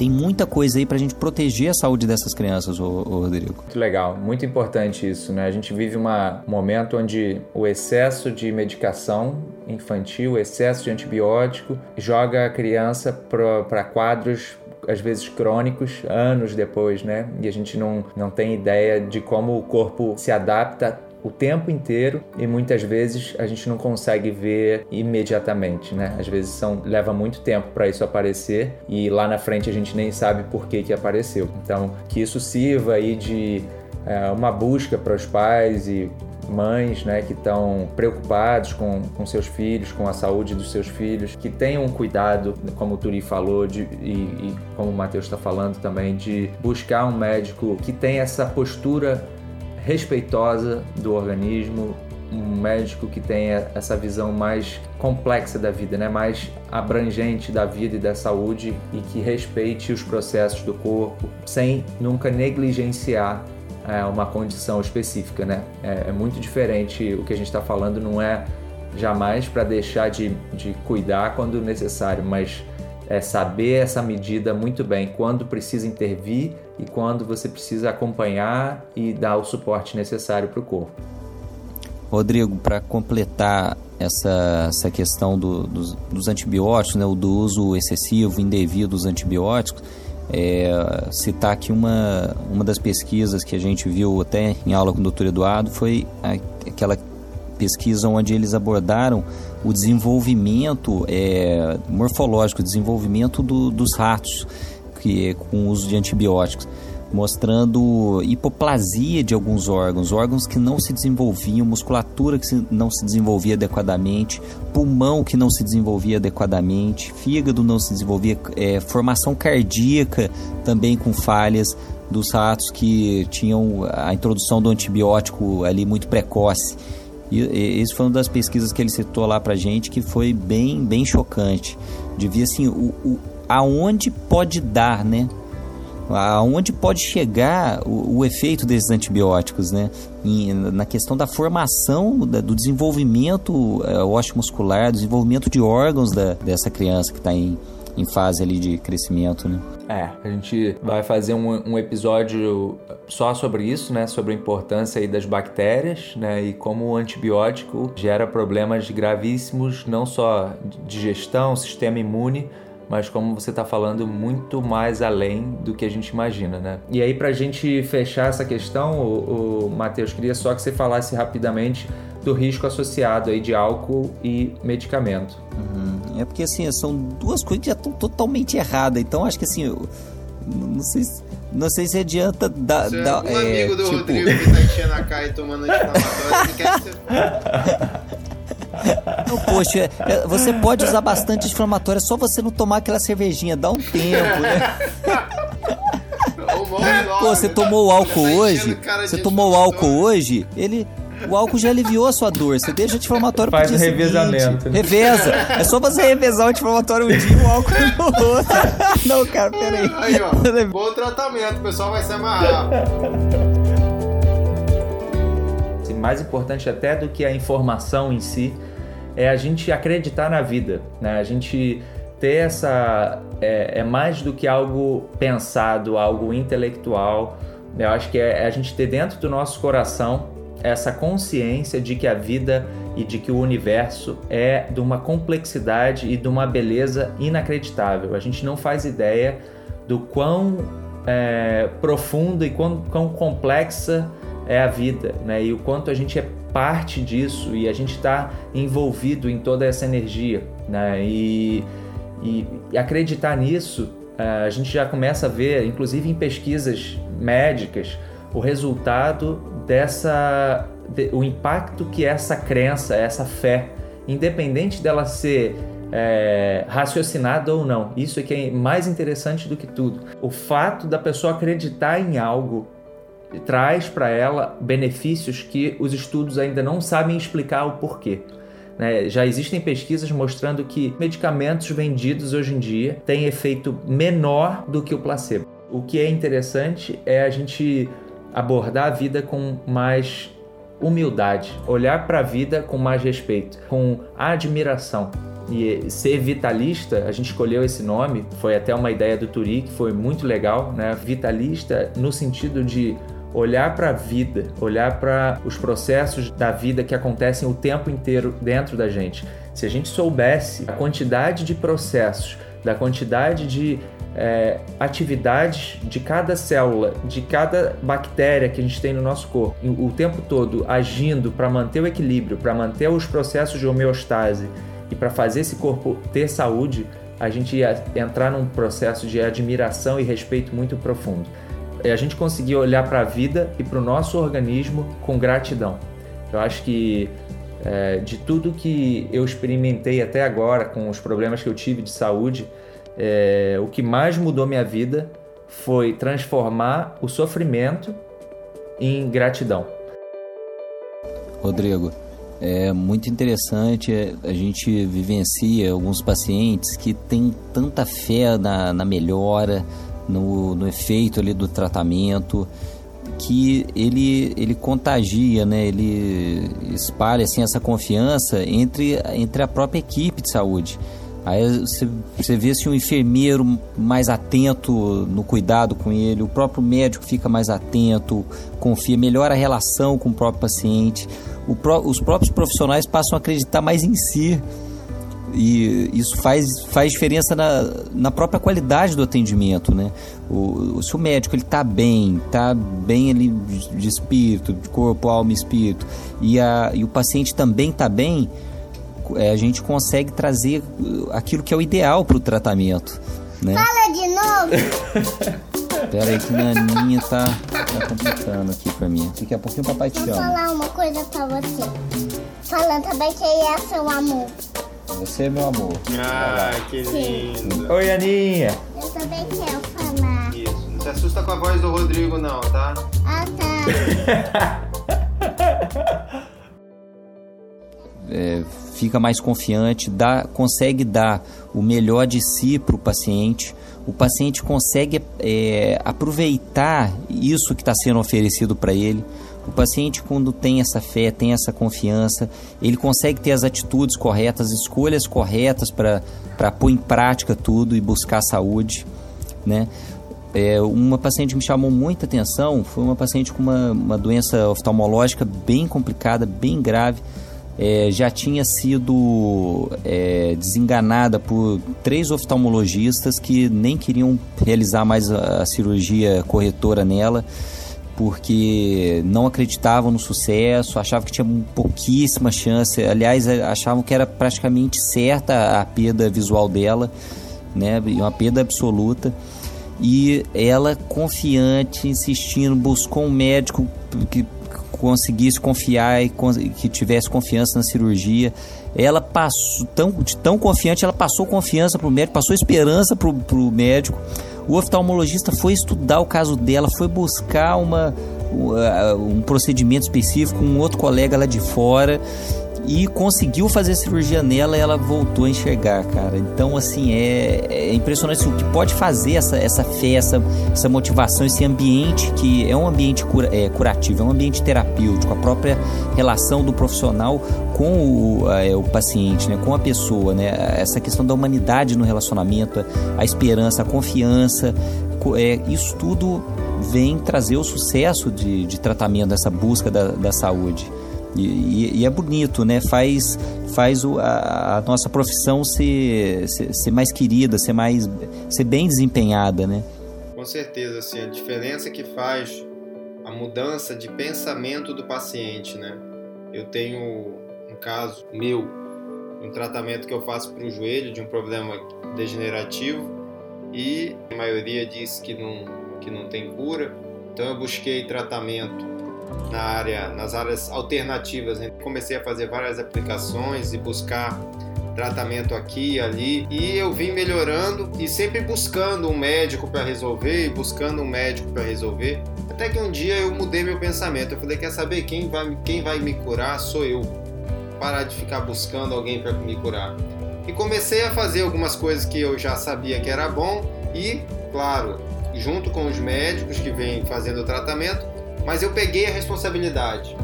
Tem muita coisa aí para a gente proteger a saúde dessas crianças, ô, ô Rodrigo. Muito legal, muito importante isso, né? A gente vive um momento onde o excesso de medicação infantil, o excesso de antibiótico, joga a criança para quadros às vezes crônicos, anos depois, né? E a gente não, não tem ideia de como o corpo se adapta o tempo inteiro e muitas vezes a gente não consegue ver imediatamente, né? Às vezes são, leva muito tempo para isso aparecer e lá na frente a gente nem sabe por que, que apareceu. Então, que isso sirva aí de é, uma busca para os pais e mães né, que estão preocupados com, com seus filhos, com a saúde dos seus filhos, que tenham cuidado, como o Turi falou, de, e, e como o Matheus está falando também, de buscar um médico que tenha essa postura respeitosa do organismo, um médico que tenha essa visão mais complexa da vida, né? mais abrangente da vida e da saúde e que respeite os processos do corpo sem nunca negligenciar é, uma condição específica, né? É, é, muito diferente o que a gente está falando, não é jamais para deixar de, de cuidar quando necessário, mas é saber essa medida muito bem, quando precisa intervir e quando você precisa acompanhar e dar o suporte necessário para o corpo. Rodrigo, para completar essa, essa questão do, dos, dos, antibióticos, né, o do uso excessivo, indevido dos antibióticos, é, citar aqui uma, uma das pesquisas que a gente viu até em aula com o Dr. Eduardo foi aquela pesquisa onde eles abordaram o desenvolvimento é, morfológico, o desenvolvimento do, dos ratos que, com o uso de antibióticos mostrando hipoplasia de alguns órgãos, órgãos que não se desenvolviam, musculatura que não se desenvolvia adequadamente, pulmão que não se desenvolvia adequadamente, fígado não se desenvolvia, é, formação cardíaca também com falhas, dos ratos que tinham a introdução do antibiótico ali muito precoce. E, e isso foi uma das pesquisas que ele citou lá pra gente que foi bem, bem chocante. De ver assim, o, o, aonde pode dar, né? Aonde pode chegar o, o efeito desses antibióticos, né? Em, na questão da formação, da, do desenvolvimento é, muscular, desenvolvimento de órgãos da, dessa criança que está em, em fase ali de crescimento, né? É, a gente vai fazer um, um, episódio só sobre isso, né? Sobre a importância aí das bactérias, né? E como o antibiótico gera problemas gravíssimos, não só digestão, sistema imune, mas como você está falando, muito mais além do que a gente imagina, né? E aí, para a gente fechar essa questão, o, o Matheus, queria só que você falasse rapidamente do risco associado aí de álcool e medicamento. Uhum. É porque assim, são duas coisas que já estão totalmente erradas. Então acho que assim, eu, não sei se, não sei se adianta dar. Você da, é um é, amigo do tipo... Rodrigo que tá enchendo a cara e tomando anti-inflamatório, ele quer que você. Não, poxa, é, você pode usar bastante anti-inflamatório, é só você não tomar aquela cervejinha, dá um tempo, né? Pô, você tomou o álcool tá hoje? Você tomou o álcool hoje? Ele, o álcool já aliviou a sua dor. Você deixa o anti-inflamatório Faz pro dia revezamento. Seguinte. Reveza. É só você revezar o anti-inflamatório um dia e o álcool no outro. Não, cara, peraí. Aí, ó. Bom tratamento. O pessoal vai se amarrar. Mais importante até do que a informação em si é a gente acreditar na vida, né? A gente ter essa é, é mais do que algo pensado, algo intelectual. Eu acho que é, é a gente ter dentro do nosso coração essa consciência de que a vida e de que o universo é de uma complexidade e de uma beleza inacreditável. A gente não faz ideia do quão é, profundo e quão, quão complexa é a vida, né? E o quanto a gente é parte disso e a gente está envolvido em toda essa energia, né? E, e, e acreditar nisso, é, a gente já começa a ver, inclusive em pesquisas médicas, o resultado dessa de, o impacto que essa crença, essa fé, independente dela ser é, raciocinada ou não, isso é que é mais interessante do que tudo. O fato da pessoa acreditar em algo traz para ela benefícios que os estudos ainda não sabem explicar o porquê. Né? Já existem pesquisas mostrando que medicamentos vendidos hoje em dia têm efeito menor do que o placebo. O que é interessante é a gente abordar a vida com mais humildade, olhar para a vida com mais respeito, com admiração. E ser vitalista, a gente escolheu esse nome, foi até uma ideia do Turi, que foi muito legal, né? Vitalista no sentido de olhar para a vida, olhar para os processos da vida que acontecem o tempo inteiro dentro da gente. Se a gente soubesse a quantidade de processos, da quantidade de é, atividades de cada célula, de cada bactéria que a gente tem no nosso corpo, o tempo todo agindo para manter o equilíbrio, para manter os processos de homeostase e para fazer esse corpo ter saúde, a gente ia entrar num processo de admiração e respeito muito profundo. E a gente conseguir olhar para a vida e para o nosso organismo com gratidão. Eu acho que é, de tudo que eu experimentei até agora, com os problemas que eu tive de saúde, é, o que mais mudou minha vida foi transformar o sofrimento em gratidão. Rodrigo, é muito interessante. É, a gente vivencia alguns pacientes que têm tanta fé na, na melhora, no, no efeito ali do tratamento, que ele, ele contagia, né? ele espalha assim, essa confiança entre, entre a própria equipe de saúde. Aí você, vê se um enfermeiro mais atento no cuidado com ele, o próprio médico fica mais atento, confia, melhora a relação com o próprio paciente. O os próprios profissionais passam a acreditar mais em si. E isso faz, faz diferença na, na própria qualidade do atendimento, né? O, se o médico ele tá bem, tá bem ali de espírito, de corpo, alma e espírito, e, a, e o paciente também tá bem, é, a gente consegue trazer aquilo que é o ideal para o tratamento. Né? Fala de novo! Pera aí que minha Aninha tá, tá complicando aqui pra mim. Daqui a pouquinho o papai te. Vou falar uma coisa pra você. Falando também que é seu amor. Você é meu amor. Ah, que lindo. Oi, Aninha. Eu também quero falar. Isso. Não se assusta com a voz do Rodrigo, não, tá? Ah, tá. é, fica mais confiante, dá, consegue dar o melhor de si para o paciente. O paciente consegue é, aproveitar isso que está sendo oferecido para ele. O paciente, quando tem essa fé, tem essa confiança, ele consegue ter as atitudes corretas, as escolhas corretas para pôr em prática tudo e buscar saúde. Né? É, uma paciente que me chamou muita atenção foi uma paciente com uma, uma doença oftalmológica bem complicada, bem grave. É, já tinha sido é, desenganada por três oftalmologistas que nem queriam realizar mais a, a cirurgia corretora nela porque não acreditavam no sucesso, achavam que tinha pouquíssima chance, aliás, achavam que era praticamente certa a perda visual dela, né, uma perda absoluta. E ela, confiante, insistindo, buscou um médico que conseguisse confiar e que tivesse confiança na cirurgia. Ela passou, tão, tão confiante, ela passou confiança para o médico, passou esperança para o médico o oftalmologista foi estudar o caso dela, foi buscar uma, um procedimento específico com um outro colega lá de fora e conseguiu fazer cirurgia nela e ela voltou a enxergar, cara. Então, assim, é, é impressionante o que pode fazer essa, essa fé, essa, essa motivação, esse ambiente que é um ambiente cura, é, curativo, é um ambiente terapêutico, a própria relação do profissional com o, é, o paciente, né, com a pessoa, né, essa questão da humanidade no relacionamento, a esperança, a confiança, é, isso tudo vem trazer o sucesso de, de tratamento dessa busca da, da saúde. E, e, é bonito, né? Faz, faz o, a, a, nossa profissão ser, ser, ser, mais querida, ser, mais, ser bem desempenhada, né? Com certeza, assim, a diferença que faz a mudança de pensamento do paciente, né? Eu tenho um caso meu, um tratamento que eu faço para o joelho de um problema degenerativo e a maioria diz que não, que não tem cura. Então eu busquei tratamento na área, nas áreas alternativas. Né? Comecei a fazer várias aplicações e buscar tratamento aqui e ali. E eu vim melhorando e sempre buscando um médico para resolver e buscando um médico para resolver. Até que um dia eu mudei meu pensamento. Eu falei quer saber quem vai quem vai me curar? Sou eu. Parar de ficar buscando alguém para me curar. E comecei a fazer algumas coisas que eu já sabia que era bom e claro junto com os médicos que vêm fazendo o tratamento mas eu peguei a responsabilidade.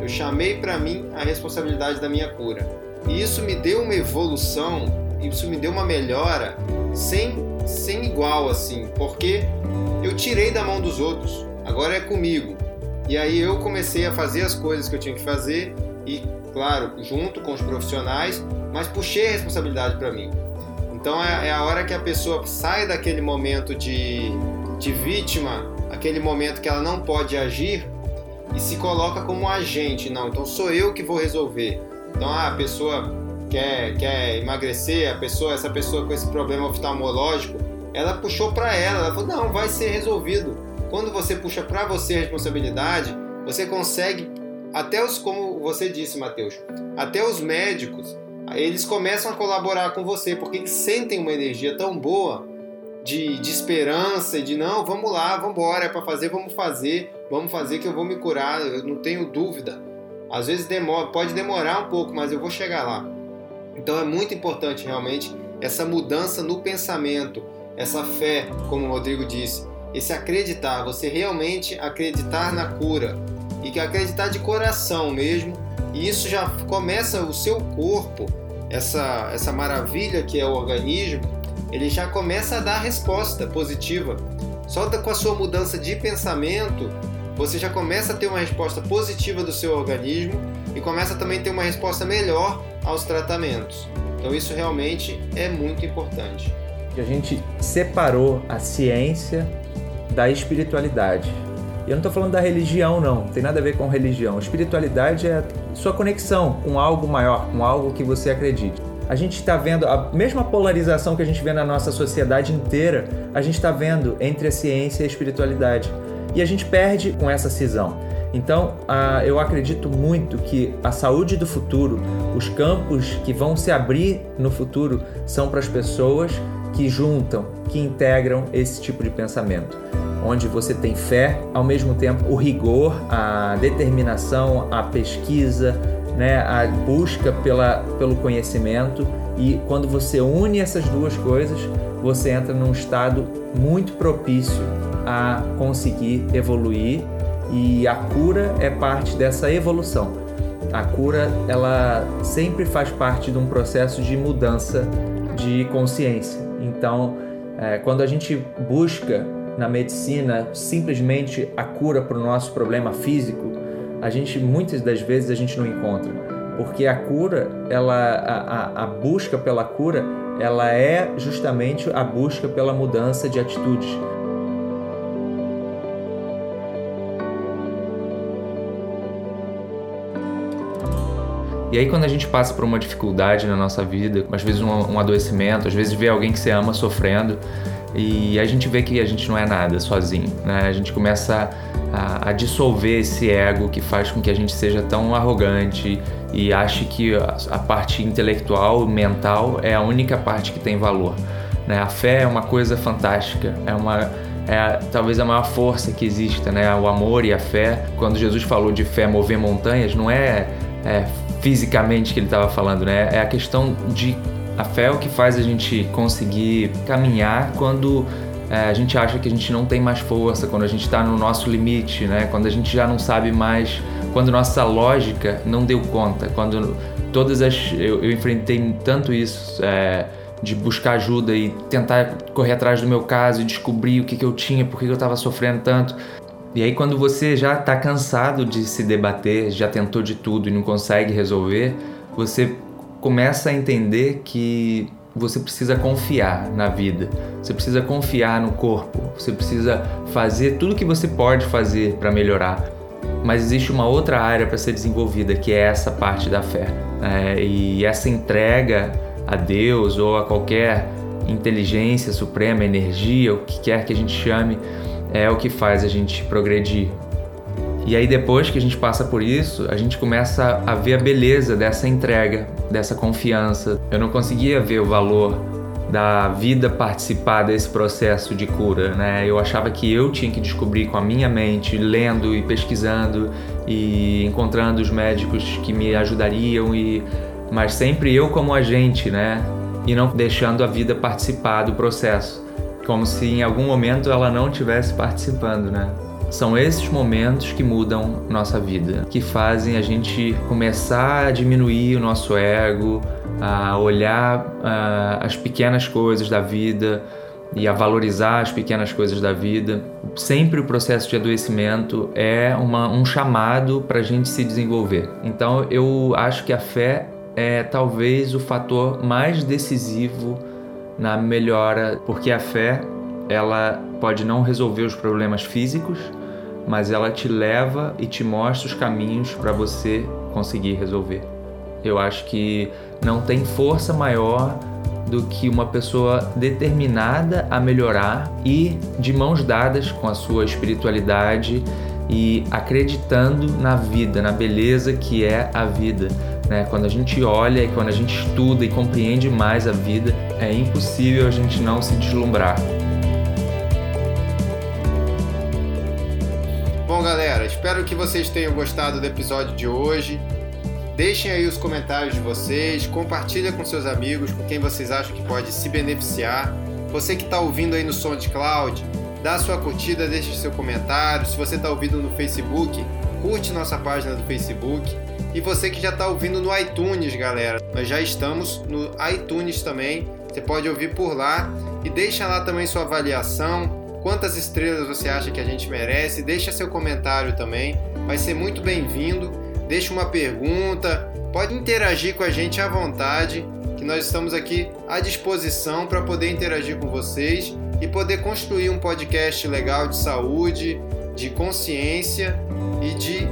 Eu chamei para mim a responsabilidade da minha cura. E isso me deu uma evolução, isso me deu uma melhora sem, sem igual assim, porque eu tirei da mão dos outros, agora é comigo. E aí eu comecei a fazer as coisas que eu tinha que fazer e, claro, junto com os profissionais, mas puxei a responsabilidade para mim. Então é, é, a hora que a pessoa sai daquele momento de, de vítima aquele momento que ela não pode agir e se coloca como agente. Não, então sou eu que vou resolver. Então ah, a pessoa quer, quer emagrecer, a pessoa, essa pessoa com esse problema oftalmológico, ela puxou para ela, ela falou: não, vai ser resolvido. Quando você puxa para você a responsabilidade, você consegue, até os, como você disse, Mateus, até os médicos, eles começam a colaborar com você, porque eles sentem uma energia tão boa de, de esperança e de não, vamos lá, vamos embora, é para fazer, vamos fazer, vamos fazer que eu vou me curar, eu não tenho dúvida. Às vezes demora, pode demorar um pouco, mas eu vou chegar lá. Então é muito importante realmente essa mudança no pensamento, essa fé, como o Rodrigo disse, esse acreditar, você realmente acreditar na cura e que acreditar de coração mesmo. E isso já começa o seu corpo, essa essa maravilha que é o organismo, ele já começa a dar resposta positiva. Só com a sua mudança de pensamento, você já começa a ter uma resposta positiva do seu organismo e começa também a ter uma resposta melhor aos tratamentos. Então isso realmente é muito importante. A gente separou a ciência da espiritualidade. E eu não estou falando da religião, não. Não tem nada a ver com religião. Espiritualidade é sua conexão com algo maior, com algo que você acredite a gente está vendo a mesma polarização que a gente vê na nossa sociedade inteira, a gente está vendo entre a ciência e a espiritualidade. E a gente perde com essa cisão. Então, eu acredito muito que a saúde do futuro, os campos que vão se abrir no futuro, são para as pessoas que juntam, que integram esse tipo de pensamento. onde você tem fé, ao mesmo tempo o rigor, a determinação, a pesquisa, né, a busca pela, pelo conhecimento e quando você une essas duas coisas, você entra num estado muito propício a conseguir evoluir e a cura é parte dessa evolução. A cura ela sempre faz parte de um processo de mudança de consciência. Então, é, quando a gente busca na medicina simplesmente a cura para o nosso problema físico, a gente muitas das vezes a gente não encontra, porque a cura, ela, a, a, a busca pela cura, ela é justamente a busca pela mudança de atitudes. E aí, quando a gente passa por uma dificuldade na nossa vida, às vezes um, um adoecimento, às vezes vê alguém que você ama sofrendo, e a gente vê que a gente não é nada sozinho, né? A gente começa a, a, dissolver esse ego que faz com que a gente seja tão arrogante e ache que a, a parte intelectual, mental, é a única parte que tem valor. Né? A fé é uma coisa fantástica, é uma é talvez a maior força que exista, né? O amor e a fé. Quando Jesus falou de fé mover montanhas, não é, é fisicamente que ele estava falando, né? É a questão de a fé é o que faz a gente conseguir caminhar quando é, a gente acha que a gente não tem mais força, quando a gente está no nosso limite, né? Quando a gente já não sabe mais, quando nossa lógica não deu conta, quando todas as eu, eu enfrentei tanto isso. É, de buscar ajuda e tentar correr atrás do meu caso e descobrir o que, que eu tinha, por que eu estava sofrendo tanto. E aí, quando você já está cansado de se debater, já tentou de tudo e não consegue resolver, você começa a entender que você precisa confiar na vida, você precisa confiar no corpo, você precisa fazer tudo o que você pode fazer para melhorar. Mas existe uma outra área para ser desenvolvida, que é essa parte da fé. É, e essa entrega a Deus ou a qualquer inteligência suprema, energia, o que quer que a gente chame, é o que faz a gente progredir, e aí depois que a gente passa por isso, a gente começa a ver a beleza dessa entrega, dessa confiança. Eu não conseguia ver o valor da vida participar desse processo de cura, né? Eu achava que eu tinha que descobrir com a minha mente, lendo e pesquisando e encontrando os médicos que me ajudariam e mas sempre eu como agente, né? E não deixando a vida participar do processo, como se em algum momento ela não estivesse participando, né? São esses momentos que mudam nossa vida, que fazem a gente começar a diminuir o nosso ego, a olhar uh, as pequenas coisas da vida e a valorizar as pequenas coisas da vida. Sempre o processo de adoecimento é uma, um chamado para a gente se desenvolver. Então eu acho que a fé é talvez o fator mais decisivo na melhora, porque a fé ela pode não resolver os problemas físicos, mas ela te leva e te mostra os caminhos para você conseguir resolver. Eu acho que não tem força maior do que uma pessoa determinada a melhorar e de mãos dadas com a sua espiritualidade e acreditando na vida, na beleza que é a vida. Né? Quando a gente olha e quando a gente estuda e compreende mais a vida, é impossível a gente não se deslumbrar. Vocês tenham gostado do episódio de hoje. Deixem aí os comentários de vocês, compartilha com seus amigos, com quem vocês acham que pode se beneficiar. Você que está ouvindo aí no SoundCloud, dá sua curtida, deixe seu comentário. Se você está ouvindo no Facebook, curte nossa página do Facebook. E você que já está ouvindo no iTunes, galera, nós já estamos no iTunes também. Você pode ouvir por lá e deixa lá também sua avaliação quantas estrelas você acha que a gente merece. Deixa seu comentário também, vai ser muito bem-vindo. Deixa uma pergunta, pode interagir com a gente à vontade, que nós estamos aqui à disposição para poder interagir com vocês e poder construir um podcast legal de saúde, de consciência e de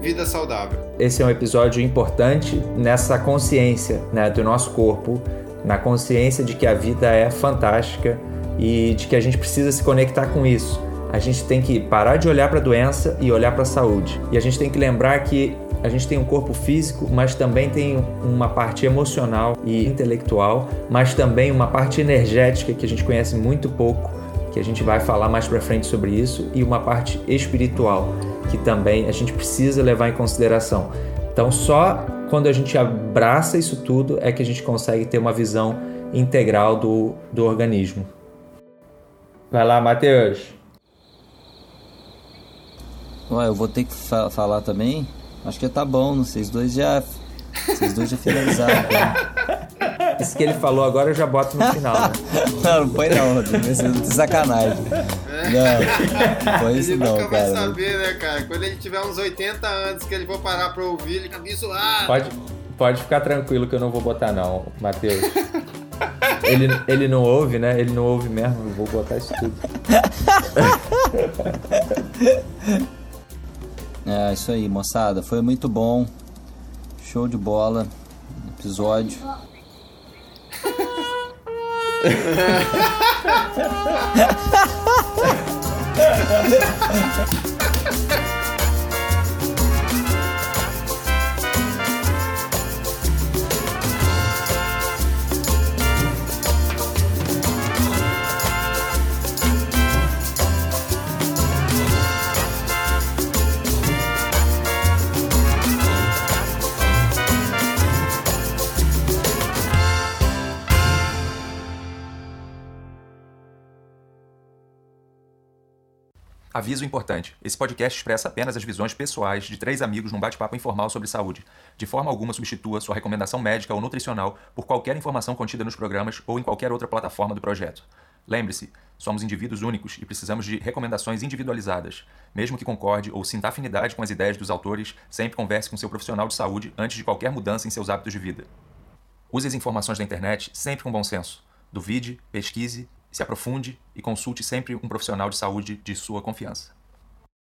vida saudável. Esse é um episódio importante nessa consciência né, do nosso corpo, na consciência de que a vida é fantástica e de que a gente precisa se conectar com isso. A gente tem que parar de olhar para a doença e olhar para a saúde. E a gente tem que lembrar que a gente tem um corpo físico, mas também tem uma parte emocional e intelectual, mas também uma parte energética que a gente conhece muito pouco, que a gente vai falar mais para frente sobre isso, e uma parte espiritual, que também a gente precisa levar em consideração. Então, só quando a gente abraça isso tudo é que a gente consegue ter uma visão integral do, do organismo. Vai lá, Matheus. Ué, eu vou ter que fa falar também? Acho que tá bom, vocês dois já. Vocês dois já finalizaram. Né? Isso que ele falou agora eu já boto no final, né? não, não põe não, de sacanagem. Não, foi isso ele não, nunca cara. vai saber, né, cara? Quando ele tiver uns 80 anos que ele for parar pra ouvir, ele fica zoado. Pode, pode ficar tranquilo que eu não vou botar não, Matheus. Ele, ele não ouve, né? Ele não ouve mesmo, eu vou botar isso tudo. É, isso aí, moçada. Foi muito bom. Show de bola. Episódio. Aviso importante: esse podcast expressa apenas as visões pessoais de três amigos num bate-papo informal sobre saúde. De forma alguma substitua sua recomendação médica ou nutricional por qualquer informação contida nos programas ou em qualquer outra plataforma do projeto. Lembre-se, somos indivíduos únicos e precisamos de recomendações individualizadas. Mesmo que concorde ou sinta afinidade com as ideias dos autores, sempre converse com seu profissional de saúde antes de qualquer mudança em seus hábitos de vida. Use as informações da internet sempre com bom senso. Duvide, pesquise se aprofunde e consulte sempre um profissional de saúde de sua confiança.